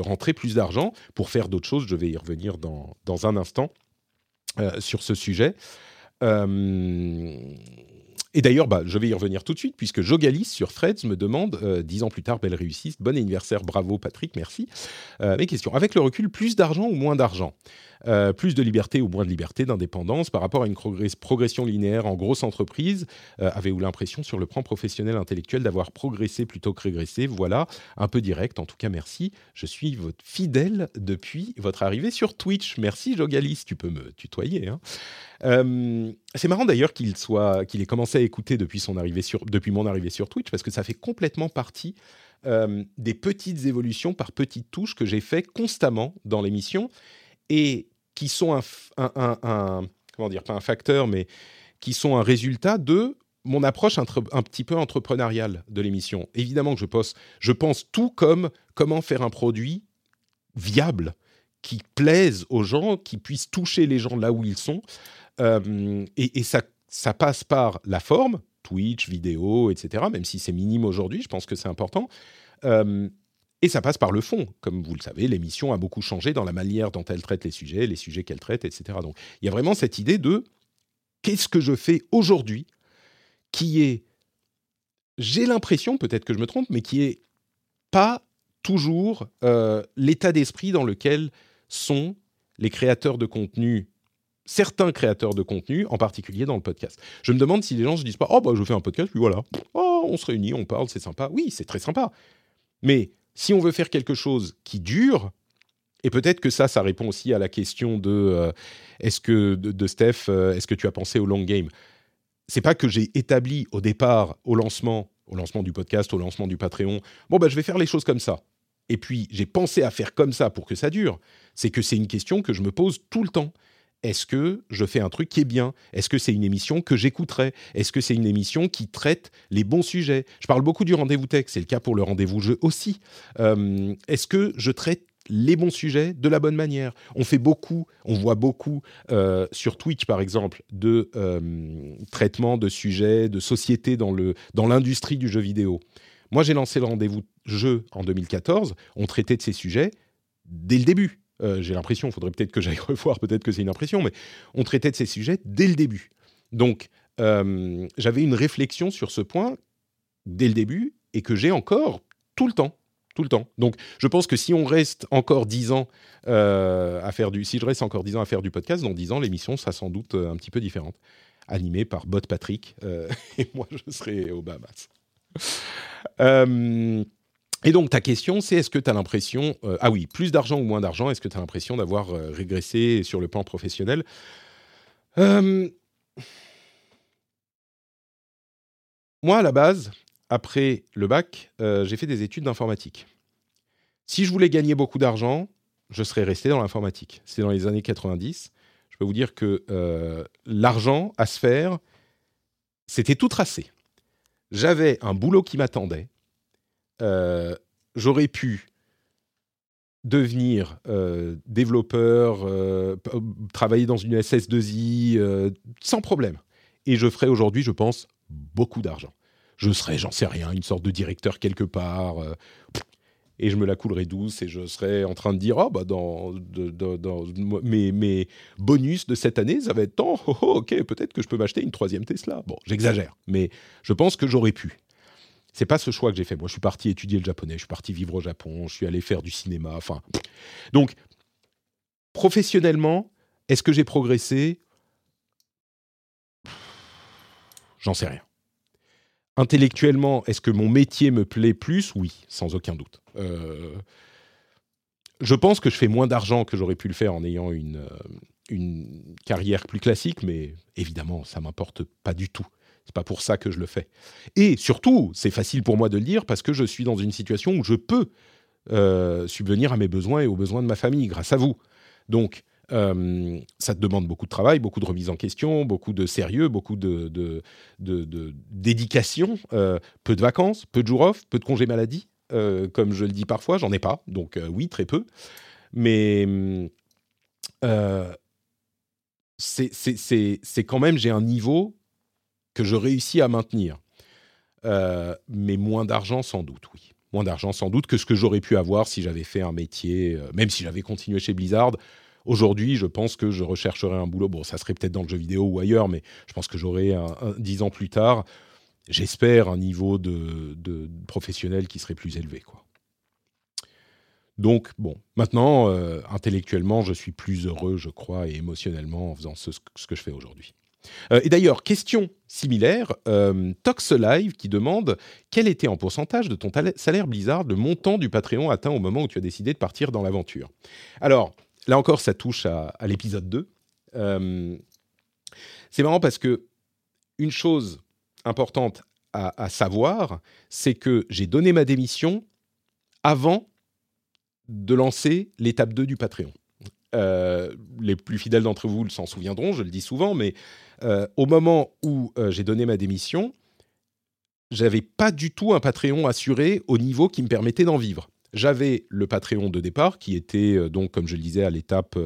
rentrer plus d'argent pour faire d'autres choses. Je vais y revenir dans, dans un instant euh, sur ce sujet. Euh, et d'ailleurs, bah, je vais y revenir tout de suite, puisque Jogalis sur Threads me demande, euh, dix ans plus tard, belle réussite, bon anniversaire, bravo Patrick, merci. Euh, mes questions. Avec le recul, plus d'argent ou moins d'argent? Euh, plus de liberté ou moins de liberté, d'indépendance par rapport à une progression linéaire en grosse entreprise euh, Avez-vous l'impression sur le plan professionnel intellectuel d'avoir progressé plutôt que régressé? Voilà, un peu direct. En tout cas, merci. Je suis votre fidèle depuis votre arrivée sur Twitch. Merci Jogalis, tu peux me tutoyer. Hein. Euh, c'est marrant d'ailleurs qu'il soit, qu'il ait commencé à écouter depuis son arrivée sur, depuis mon arrivée sur Twitch parce que ça fait complètement partie des petites évolutions par petites touches que j'ai fait constamment dans l'émission et qui sont un, comment dire, pas un facteur, mais qui sont un résultat de mon approche un, petit peu entrepreneuriale de l'émission. Évidemment que je pense, je pense tout comme comment faire un produit viable, qui plaise aux gens, qui puisse toucher les gens là où ils sont. Euh, et, ça, ça passe par la forme, Twitch, vidéo, etc., même si c'est minime aujourd'hui, je pense que c'est important. Euh, et ça passe par le fond. Comme vous le savez, l'émission a beaucoup changé dans la manière dont elle traite les sujets, les sujets qu'elle traite, etc. Donc il y a vraiment cette idée de qu'est-ce que je fais aujourd'hui qui est, j'ai l'impression, peut-être que je me trompe, mais qui est pas toujours euh, l'état d'esprit dans lequel sont les créateurs de contenu, certains créateurs de contenu, en particulier dans le podcast? Je me demande si les gens se disent pas, oh bah je fais un podcast, puis voilà, oh, on se réunit, on parle, c'est sympa. Oui, c'est très sympa. Mais si on veut faire quelque chose qui dure, et peut-être que ça, ça répond aussi à la question de euh, est-ce que de, Steph, euh, est-ce que tu as pensé au long game? C'est pas que j'ai établi au départ, au lancement, au lancement du podcast, au lancement du Patreon, bon bah je vais faire les choses comme ça. Et puis j'ai pensé à faire comme ça pour que ça dure. C'est que c'est une question que je me pose tout le temps est-ce que je fais un truc qui est bien? Est-ce que c'est une émission que j'écouterai? Est-ce que c'est une émission qui traite les bons sujets? Je parle beaucoup du rendez-vous tech, c'est le cas pour le rendez-vous jeu aussi. Est-ce que je traite les bons sujets de la bonne manière? On fait beaucoup, on voit beaucoup euh, sur Twitch par exemple de euh, traitement de sujets, de société dans l'industrie dans du jeu vidéo. Moi j'ai lancé le rendez-vous jeu en 2014, on traitait de ces sujets dès le début euh, j'ai l'impression, il faudrait peut-être que j'aille revoir, peut-être que c'est une impression, mais on traitait de ces sujets dès le début. Donc, euh, j'avais une réflexion sur ce point dès le début et que j'ai encore tout le temps. Tout le temps. Donc, je pense que si on reste encore dix ans euh, à faire du, si je reste encore dix ans à faire du podcast, dans dix ans, l'émission sera sans doute un petit peu différente, animée par Bot Patrick et moi, je serai au Bahamas. Et donc ta question, c'est est-ce que tu as l'impression, euh, ah oui, plus d'argent ou moins d'argent, est-ce que tu as l'impression d'avoir euh, régressé sur le plan professionnel? Euh, Moi, à la base, après le bac, j'ai fait des études d'informatique. Si je voulais gagner beaucoup d'argent, je serais resté dans l'informatique. C'est dans les années 90. Je peux vous dire que l'argent à se faire, c'était tout tracé. J'avais un boulot qui m'attendait euh, j'aurais pu devenir euh, développeur, euh, travailler dans une SS2I sans problème. Et je ferais aujourd'hui, je pense, beaucoup d'argent. Je serais, j'en sais rien, une sorte de directeur quelque part. et je me la coulerais douce et je serais en train de dire, oh, bah dans, mes, bonus de cette année, ça va être tant, oh, oh, ok, peut-être que je peux m'acheter une troisième Tesla. Bon, j'exagère, mais je pense que j'aurais pu. C'est pas ce choix que j'ai fait. Moi, je suis parti étudier le japonais, je suis parti vivre au Japon, je suis allé faire du cinéma. Enfin, donc professionnellement, est-ce que j'ai progressé? J'en sais rien. Intellectuellement, est-ce que mon métier me plaît plus? Oui, sans aucun doute. Euh, je pense que je fais moins d'argent que j'aurais pu le faire en ayant une, euh, une carrière plus classique, mais évidemment, ça m'importe pas du tout. C'est pas pour ça que je le fais. Et surtout, c'est facile pour moi de le dire parce que je suis dans une situation où je peux euh, subvenir à mes besoins et aux besoins de ma famille grâce à vous. Donc, euh, ça te demande beaucoup de travail, beaucoup de remise en question, beaucoup de sérieux, beaucoup de, dédication, euh, peu de vacances, peu de jours off, peu de congés maladie, comme je le dis parfois, j'en ai pas, donc oui, très peu. Mais c'est quand même, j'ai un niveau que je réussis à maintenir. Euh, mais moins d'argent sans doute, oui. Moins d'argent sans doute que ce que j'aurais pu avoir si j'avais fait un métier, euh, même si j'avais continué chez Blizzard. Aujourd'hui, je pense que je rechercherai un boulot. Bon, ça serait peut-être dans le jeu vidéo ou ailleurs, mais je pense que j'aurai dix ans plus tard, j'espère, un niveau de, professionnel qui serait plus élevé. Quoi. Donc, bon, maintenant, euh, intellectuellement, je suis plus heureux, je crois, et émotionnellement en faisant ce, que je fais aujourd'hui. Euh, et d'ailleurs, question similaire, euh, Tox Live qui demande quel était en pourcentage de ton salaire Blizzard le montant du Patreon atteint au moment où tu as décidé de partir dans l'aventure? Alors, là encore, ça touche à, l'épisode 2. c'est marrant parce que une chose importante à, savoir, c'est que j'ai donné ma démission avant de lancer l'étape 2 du Patreon. Euh, les plus fidèles d'entre vous s'en souviendront, je le dis souvent, mais euh, au moment où euh, j'ai donné ma démission, j'avais pas du tout un Patreon assuré au niveau qui me permettait d'en vivre. J'avais le Patreon de départ qui était donc, comme je le disais, à l'étape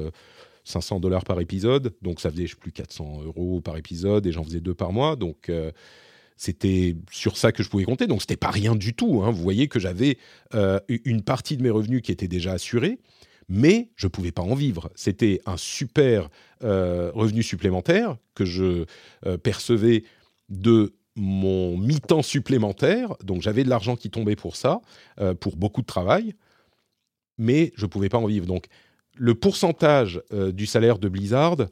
500 dollars par épisode, donc ça faisait je plus 400 euros par épisode et j'en faisais deux par mois, donc c'était sur ça que je pouvais compter, donc c'était pas rien du tout. Hein. Vous voyez que j'avais euh, une partie de mes revenus qui était déjà assurée, mais je pouvais pas en vivre. C'était un super euh, revenu supplémentaire que je euh, percevais de mon mi-temps supplémentaire, donc j'avais de l'argent qui tombait pour ça, pour beaucoup de travail, mais je pouvais pas en vivre. Donc le pourcentage du salaire de Blizzard,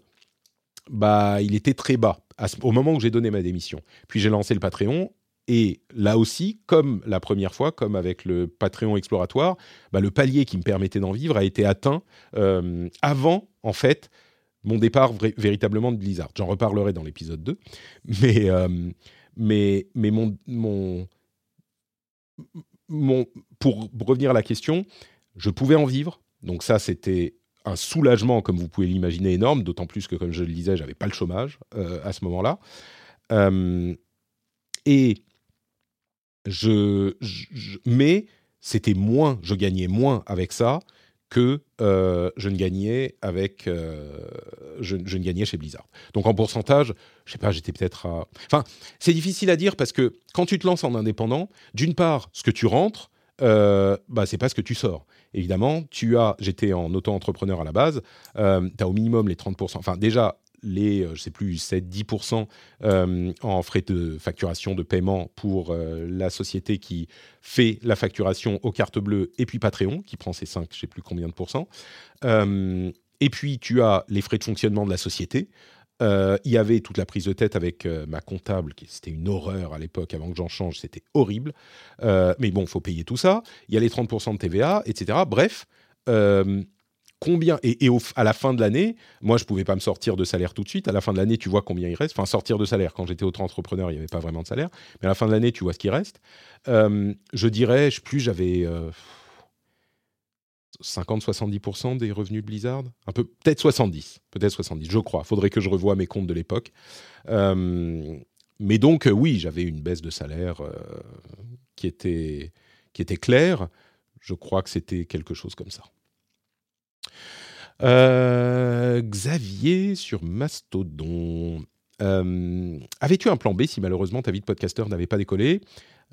bah, il était très bas au moment où j'ai donné ma démission. Puis j'ai lancé le Patreon. Et là aussi, comme la première fois, comme avec le Patreon exploratoire, bah, le palier qui me permettait d'en vivre a été atteint euh, avant, en fait, mon départ véritablement de Blizzard. J'en reparlerai dans l'épisode 2. Mais, euh, mais, mais mon, mon, mon, pour revenir à la question, je pouvais en vivre. Donc ça, c'était un soulagement, comme vous pouvez l'imaginer, énorme, d'autant plus que, comme je le disais, j'avais pas le chômage euh, à ce moment-là. Euh, et je, mais c'était moins, je gagnais moins avec ça que euh, je ne gagnais avec, je, je, ne gagnais chez Blizzard. Donc en pourcentage, je sais pas, j'étais peut-être à. Enfin, c'est difficile à dire parce que quand tu te lances en indépendant, d'une part, ce que tu rentres, euh, bah, c'est pas ce que tu sors. Évidemment, tu as, j'étais en auto-entrepreneur à la base, euh, tu as au minimum les 30%, enfin déjà les, euh, je sais plus, 7-10% euh, en frais de facturation, de paiement pour la société qui fait la facturation aux cartes bleues et puis Patreon qui prend ses 5%, je sais plus combien de pourcents. et puis tu as les frais de fonctionnement de la société. Euh, il y avait toute la prise de tête avec euh, ma comptable, qui c'était une horreur à l'époque, avant que j'en change, c'était horrible. Euh, mais bon, faut payer tout ça. Il y a les 30% de TVA, etc. Bref, combien Et, à la fin de l'année, moi, je pouvais pas me sortir de salaire tout de suite. À la fin de l'année, tu vois combien il reste. Enfin, sortir de salaire. Quand j'étais auto-entrepreneur, il n'y avait pas vraiment de salaire. Mais à la fin de l'année, tu vois ce qui reste. je dirais, plus, j'avais 50-70% des revenus de Blizzard? Un peu peut-être 70 peut-être 70 je crois. Faudrait que je revoie mes comptes de l'époque. Euh, mais donc euh, oui j'avais une baisse de salaire euh, qui était qui était claire. Je crois que c'était quelque chose comme ça. Xavier sur Mastodon. Avais-tu un plan B si malheureusement ta vie de podcasteur n'avait pas décollé?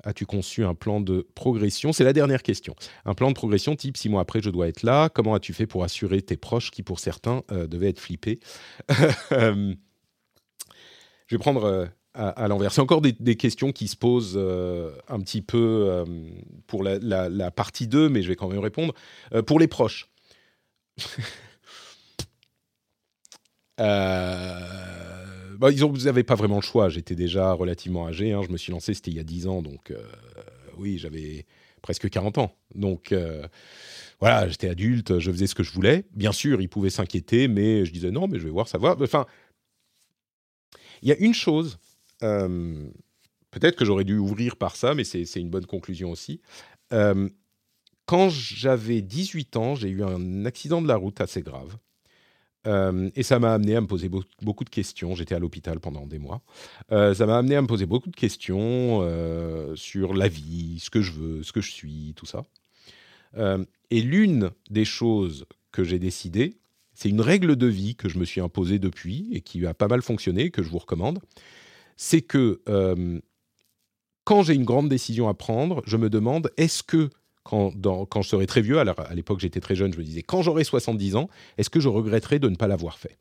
As-tu conçu un plan de progression? C'est la dernière question. Un plan de progression type six mois après, je dois être là. Comment as-tu fait pour assurer tes proches qui, pour certains, euh, devaient être flippés? Euh, Je vais prendre euh, à, l'envers. C'est encore des, questions qui se posent un petit peu pour la, la, partie 2, mais je vais quand même répondre. pour les proches. euh bah, ils n'avaient pas vraiment le choix. J'étais déjà relativement âgé. Hein. Je me suis lancé, c'était il y a 10 ans. Donc, euh, oui, j'avais presque 40 ans. Donc, euh, voilà, j'étais adulte, je faisais ce que je voulais. Bien sûr, ils pouvaient s'inquiéter, mais je disais non, mais je vais voir, ça va. Enfin, il y a une chose. Euh, peut-être que j'aurais dû ouvrir par ça, mais c'est une bonne conclusion aussi. quand j'avais 18 ans, j'ai eu un accident de la route assez grave. Euh, et ça m'a amené à me poser beaucoup de questions. J'étais à l'hôpital pendant des mois. Euh, ça m'a amené à me poser beaucoup de questions euh, sur la vie, ce que je veux, ce que je suis, tout ça. et l'une des choses que j'ai décidé, c'est une règle de vie que je me suis imposée depuis et qui a pas mal fonctionné, que je vous recommande. C'est que quand j'ai une grande décision à prendre, je me demande est-ce que quand, quand je serai très vieux, alors à l'époque j'étais très jeune, je me disais, quand j'aurai 70 ans, est-ce que je regretterai de ne pas l'avoir fait?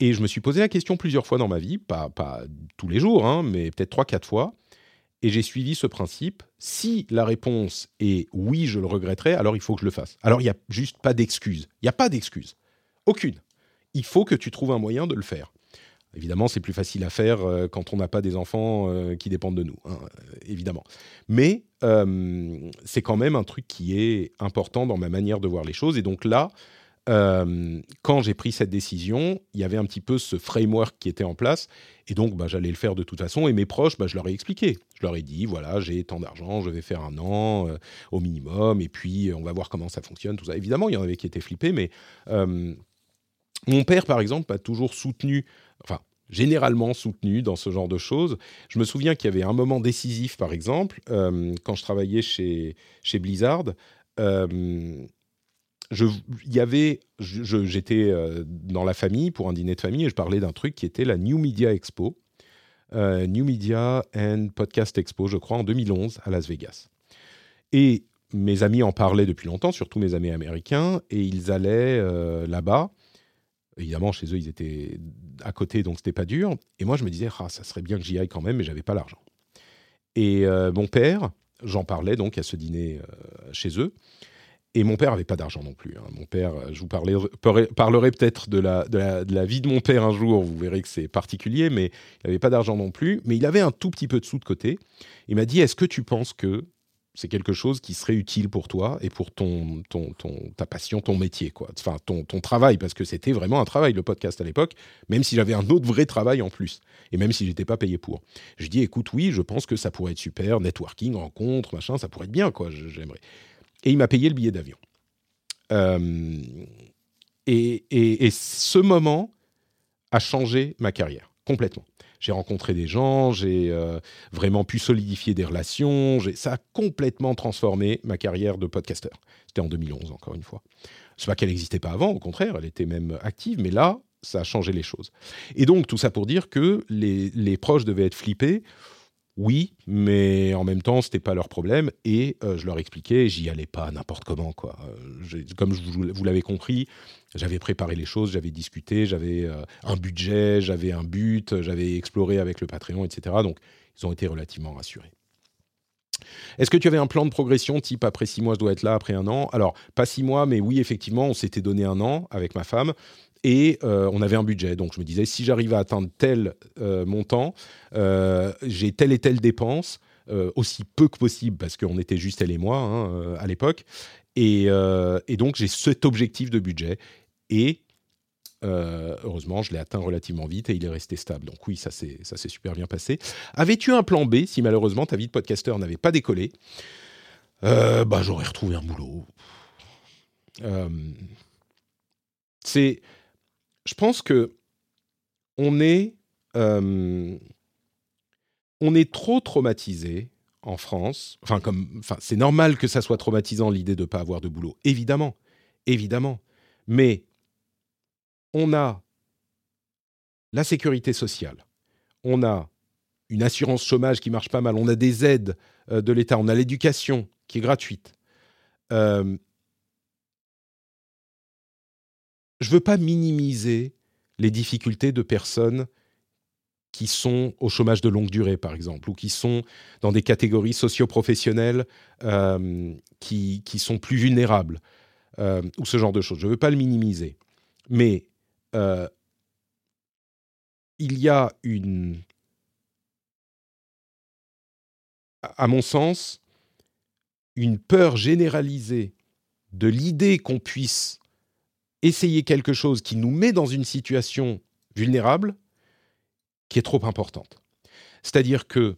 Et je me suis posé la question plusieurs fois dans ma vie, pas, pas tous les jours, hein, mais peut-être 3-4 fois, et j'ai suivi ce principe. Si la réponse est oui, je le regretterai, alors il faut que je le fasse. Alors il n'y a juste pas d'excuse. Il n'y a pas d'excuse. Aucune. Il faut que tu trouves un moyen de le faire. Évidemment, c'est plus facile à faire euh, quand on n'a pas des enfants euh, qui dépendent de nous, hein, euh, évidemment. Mais c'est quand même un truc qui est important dans ma manière de voir les choses. Et donc là, quand j'ai pris cette décision, il y avait un petit peu ce framework qui était en place. Et donc, bah, j'allais le faire de toute façon. Et mes proches, bah, je leur ai expliqué. Je leur ai dit, voilà, j'ai tant d'argent, je vais faire un an au minimum. Et puis, on va voir comment ça fonctionne, tout ça. Évidemment, il y en avait qui étaient flippés, mais... mon père, par exemple, a toujours soutenu enfin, généralement soutenu dans ce genre de choses. Je me souviens qu'il y avait un moment décisif, par exemple, euh, quand je travaillais chez, chez Blizzard. Euh, y avait, j'étais euh, dans la famille pour un dîner de famille et je parlais d'un truc qui était la New Media Expo, New Media and Podcast Expo, je crois, en 2011 à Las Vegas. Et mes amis en parlaient depuis longtemps, surtout mes amis américains, et ils allaient là-bas évidemment, chez eux, ils étaient à côté, donc c'était pas dur. Et moi, je me disais, ah, ça serait bien que j'y aille quand même, mais j'avais pas l'argent. Et euh, mon père, j'en parlais donc à ce dîner euh, chez eux. Et mon père avait pas d'argent non plus. Hein. Mon père, je vous parlerai peut-être de la, de, la, de la, vie de mon père un jour, vous verrez que c'est particulier, mais il n'avait pas d'argent non plus. Mais il avait un tout petit peu de sous de côté. Il m'a dit, est-ce que tu penses que c'est quelque chose qui serait utile pour toi et pour ton, ta passion, ton métier, quoi. Enfin, ton, travail, parce que c'était vraiment un travail, le podcast à l'époque, même si j'avais un autre vrai travail en plus, et même si j'étais pas payé pour. Je dis, écoute, oui, je pense que ça pourrait être super, networking, rencontre, machin, ça pourrait être bien, quoi, j'aimerais. Et il m'a payé le billet d'avion. Euh, et, et ce moment a changé ma carrière, complètement j'ai rencontré des gens, j'ai euh, vraiment pu solidifier des relations. Ça a complètement transformé ma carrière de podcasteur. C'était en 2011, encore une fois. C'est pas qu'elle n'existait pas avant, au contraire, elle était même active, mais là, ça a changé les choses. Et donc, tout ça pour dire que les, les proches devaient être flippés oui, mais en même temps, c'était pas leur problème et euh, je leur expliquais, j'y allais pas n'importe comment quoi. Euh, comme vous, l'avez compris, j'avais préparé les choses, j'avais discuté, j'avais euh, un budget, j'avais un but, j'avais exploré avec le Patreon, etc. Donc, ils ont été relativement rassurés. Est-ce que tu avais un plan de progression type après six mois je dois être là, après un an? Alors pas six mois, mais oui effectivement on s'était donné un an avec ma femme et euh, on avait un budget. Donc je me disais, si j'arrive à atteindre tel euh, montant, euh, j'ai telle et telle dépense, aussi peu que possible, parce qu'on était juste elle et moi hein, à l'époque. Et, donc j'ai cet objectif de budget. Et heureusement, je l'ai atteint relativement vite et il est resté stable. Donc oui, ça s'est super bien passé. Avais-tu un plan B si malheureusement ta vie de podcasteur n'avait pas décollé? Bah, J'aurais retrouvé un boulot. c'est je pense que on est, euh, on est trop traumatisé en France. Enfin, comme, c'est normal que ça soit traumatisant l'idée de ne pas avoir de boulot, évidemment, évidemment. Mais on a la sécurité sociale, on a une assurance chômage qui marche pas mal, on a des aides euh, de l'État, on a l'éducation qui est gratuite. Euh, je veux pas minimiser les difficultés de personnes qui sont au chômage de longue durée, par exemple, ou qui sont dans des catégories socio-professionnelles euh, qui, sont plus vulnérables, euh, ou ce genre de choses. Je ne veux pas le minimiser. Mais euh, il y a une... À mon sens, une peur généralisée de l'idée qu'on puisse essayer quelque chose qui nous met dans une situation vulnérable qui est trop importante. C'est-à-dire que,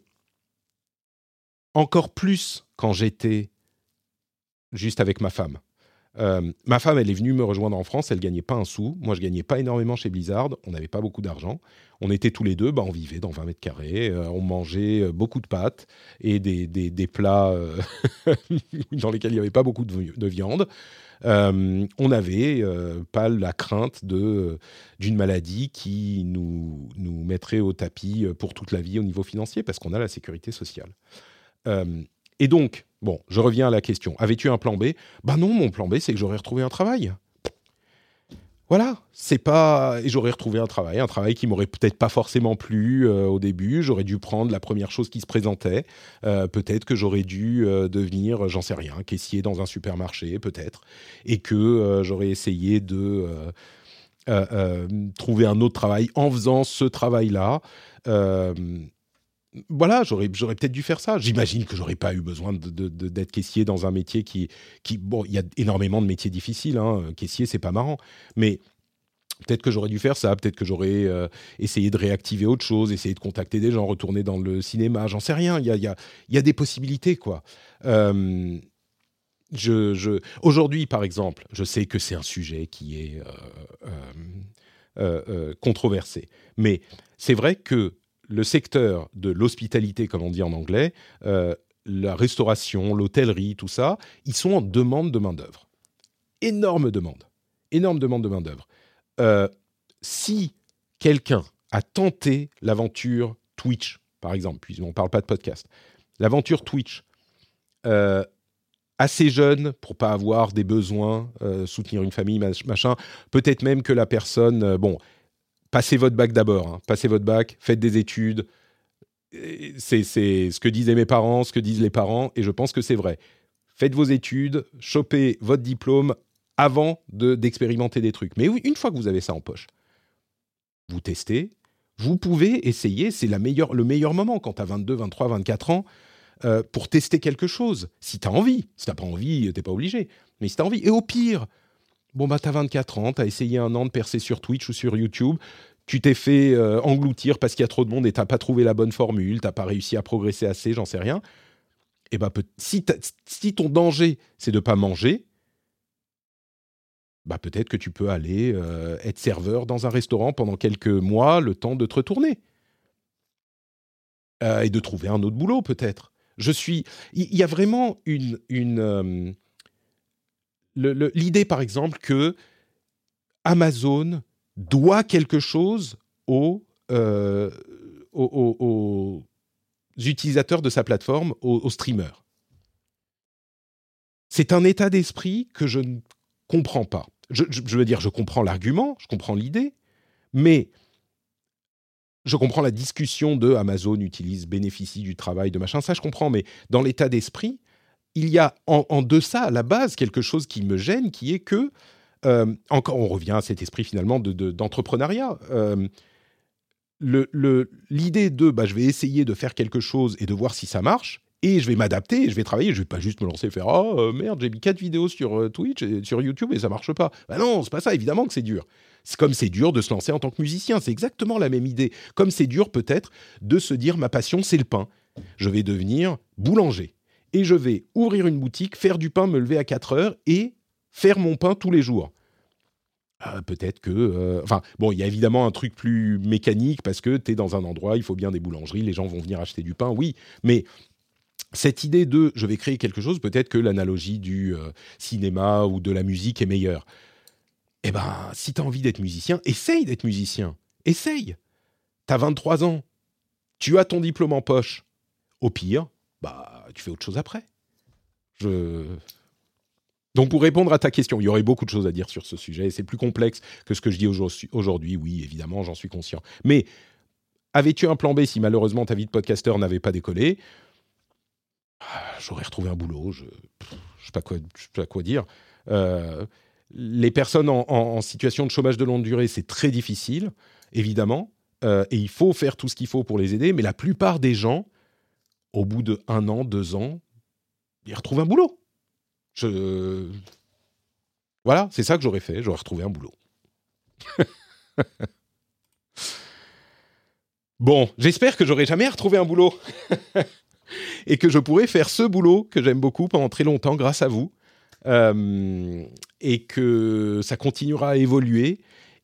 encore plus quand j'étais juste avec ma femme, euh, ma femme, elle est venue me rejoindre en France, elle gagnait pas un sou. Moi, je gagnais pas énormément chez Blizzard, on n'avait pas beaucoup d'argent. On était tous les deux, bah, on vivait dans 20 mètres carrés, euh, on mangeait euh, beaucoup de pâtes et des, des, plats dans lesquels il n'y avait pas beaucoup de viande. On n'avait pas la crainte d'une maladie qui nous, nous mettrait au tapis pour toute la vie au niveau financier, parce qu'on a la sécurité sociale. Et donc, Bon, je reviens à la question. Avais-tu un plan B? Ben non, mon plan B, c'est que j'aurais retrouvé un travail. Voilà, c'est pas et j'aurais retrouvé un travail, un travail qui m'aurait peut-être pas forcément plu euh, au début. J'aurais dû prendre la première chose qui se présentait. Euh, peut-être que j'aurais dû euh, devenir, j'en sais rien, caissier dans un supermarché, peut-être, et que j'aurais essayé de trouver un autre travail en faisant ce travail-là voilà, j'aurais, j'aurais peut-être dû faire ça. J'imagine que j'aurais pas eu besoin de, d'être caissier dans un métier qui, qui bon, il y a énormément de métiers difficiles. Hein. Caissier, c'est pas marrant, mais peut-être que j'aurais dû faire ça. Peut-être que j'aurais euh, essayé de réactiver autre chose, essayer de contacter des gens, retourner dans le cinéma. J'en sais rien. Il y a, y, a, y a, des possibilités, quoi. Euh, je, je... Aujourd'hui, par exemple, je sais que c'est un sujet qui est euh, controversé, mais c'est vrai que le secteur de l'hospitalité, comme on dit en anglais, euh, la restauration, l'hôtellerie, tout ça, ils sont en demande de main-d'œuvre. Énorme demande. Énorme demande de main-d'œuvre. Euh, si quelqu'un a tenté l'aventure Twitch, par exemple, puisqu'on ne parle pas de podcast, l'aventure Twitch, euh, assez jeune pour pas avoir des besoins, soutenir une famille, machin, peut-être même que la personne, bon, passez votre bac d'abord, hein. passez votre bac, faites des études. C'est ce que disaient mes parents, ce que disent les parents, et je pense que c'est vrai. Faites vos études, chopez votre diplôme avant d'expérimenter des trucs. Mais une fois que vous avez ça en poche, vous testez, vous pouvez essayer, c'est le meilleur moment quand tu as 22, 23, 24 ans, euh, pour tester quelque chose. Si tu as envie, si tu pas envie, tu pas obligé. Mais si tu as envie, et au pire, Bon, bah, t'as 24 ans, t'as essayé un an de percer sur Twitch ou sur YouTube, tu t'es fait euh, engloutir parce qu'il y a trop de monde et t'as pas trouvé la bonne formule, t'as pas réussi à progresser assez, j'en sais rien. Et bah, si, ton danger, c'est de pas manger, bah, peut-être que tu peux aller euh, être serveur dans un restaurant pendant quelques mois, le temps de te retourner. Euh, et de trouver un autre boulot, peut-être. Je suis. Il y, a vraiment une l'idée, par exemple, que Amazon doit quelque chose euh, aux, aux, utilisateurs de sa plateforme, aux, streamers. C'est un état d'esprit que je ne comprends pas. Je, veux dire, je comprends l'argument, je comprends l'idée, mais je comprends la discussion de Amazon utilise, bénéficie du travail de machin, ça je comprends, mais dans l'état d'esprit, il y a en, deçà, à la base, quelque chose qui me gêne, qui est que, euh, encore, on revient à cet esprit finalement d'entrepreneuriat. De, euh, L'idée de, bah, je vais essayer de faire quelque chose et de voir si ça marche, et je vais m'adapter, je vais travailler, je vais pas juste me lancer et faire oh euh, merde j'ai mis quatre vidéos sur Twitch et sur YouTube et ça marche pas. Bah non, c'est pas ça. Évidemment que c'est dur. C'est comme c'est dur de se lancer en tant que musicien. C'est exactement la même idée. Comme c'est dur peut-être de se dire ma passion c'est le pain. Je vais devenir boulanger et je vais ouvrir une boutique, faire du pain, me lever à 4 heures et faire mon pain tous les jours. Euh, peut-être que... Euh, enfin, bon, il y a évidemment un truc plus mécanique parce que tu es dans un endroit, il faut bien des boulangeries, les gens vont venir acheter du pain, oui, mais cette idée de je vais créer quelque chose, peut-être que l'analogie du euh, cinéma ou de la musique est meilleure. Eh ben, si tu as envie d'être musicien, essaye d'être musicien. Essaye. Tu as 23 ans. Tu as ton diplôme en poche. Au pire, bah, tu fais autre chose après. Je... Donc pour répondre à ta question, il y aurait beaucoup de choses à dire sur ce sujet, c'est plus complexe que ce que je dis aujourd'hui, oui, évidemment, j'en suis conscient. Mais avais-tu un plan B si malheureusement ta vie de podcasteur n'avait pas décollé? Ah, J'aurais retrouvé un boulot, je ne sais, pas quoi, dire. Euh, les personnes en, situation de chômage de longue durée, c'est très difficile, évidemment, euh, et il faut faire tout ce qu'il faut pour les aider, mais la plupart des gens au bout de un an, deux ans, il retrouve un boulot. Je... Voilà, c'est ça que j'aurais fait, j'aurais retrouvé un boulot. bon, j'espère que j'aurai jamais retrouvé un boulot. et que je pourrai faire ce boulot que j'aime beaucoup pendant très longtemps grâce à vous. Euh, et que ça continuera à évoluer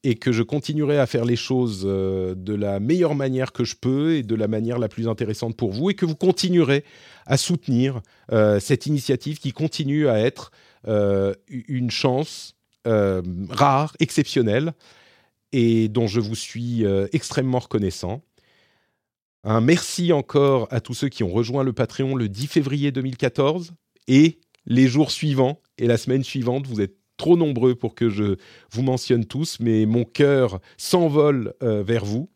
et que je continuerai à faire les choses euh, de la meilleure manière que je peux et de la manière la plus intéressante pour vous et que vous continuerez à soutenir euh, cette initiative qui continue à être euh, une chance rare, exceptionnelle et dont je vous suis extrêmement reconnaissant. Un merci encore à tous ceux qui ont rejoint le Patreon le 10 février 2014 et les jours suivants et la semaine suivante. Vous êtes trop nombreux pour que je vous mentionne tous, mais mon cœur s'envole euh, vers vous.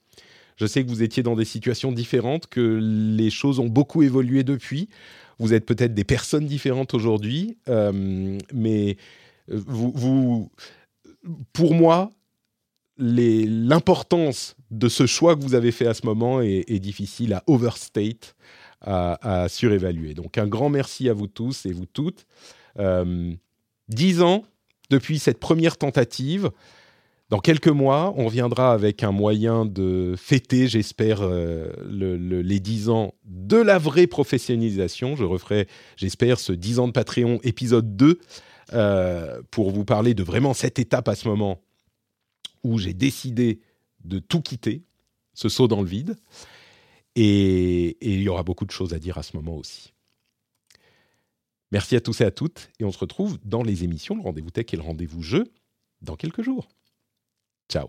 Je sais que vous étiez dans des situations différentes, que les choses ont beaucoup évolué depuis. Vous êtes peut-être des personnes différentes aujourd'hui, euh, mais vous, vous, pour moi, l'importance de ce choix que vous avez fait à ce moment est, difficile à overstate, à, surévaluer. Donc un grand merci à vous tous et vous toutes. Euh, dix ans depuis cette première tentative. Dans quelques mois, on reviendra avec un moyen de fêter, j'espère, euh, les dix ans de la vraie professionnalisation. Je referai, j'espère, ce 10 ans de Patreon épisode 2 euh, pour vous parler de vraiment cette étape à ce moment où j'ai décidé de tout quitter, ce saut dans le vide. Et, il y aura beaucoup de choses à dire à ce moment aussi. Merci à tous et à toutes, et on se retrouve dans les émissions Le Rendez-vous Tech et le Rendez-vous Jeu dans quelques jours. Ciao.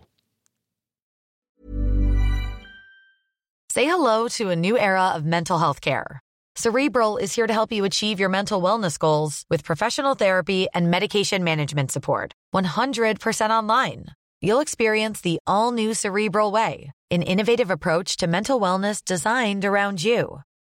Say hello to a new era of mental health care. Cerebral is here to help you achieve your mental wellness goals with professional therapy and medication management support. 100% online. You'll experience the all new Cerebral Way, an innovative approach to mental wellness designed around you.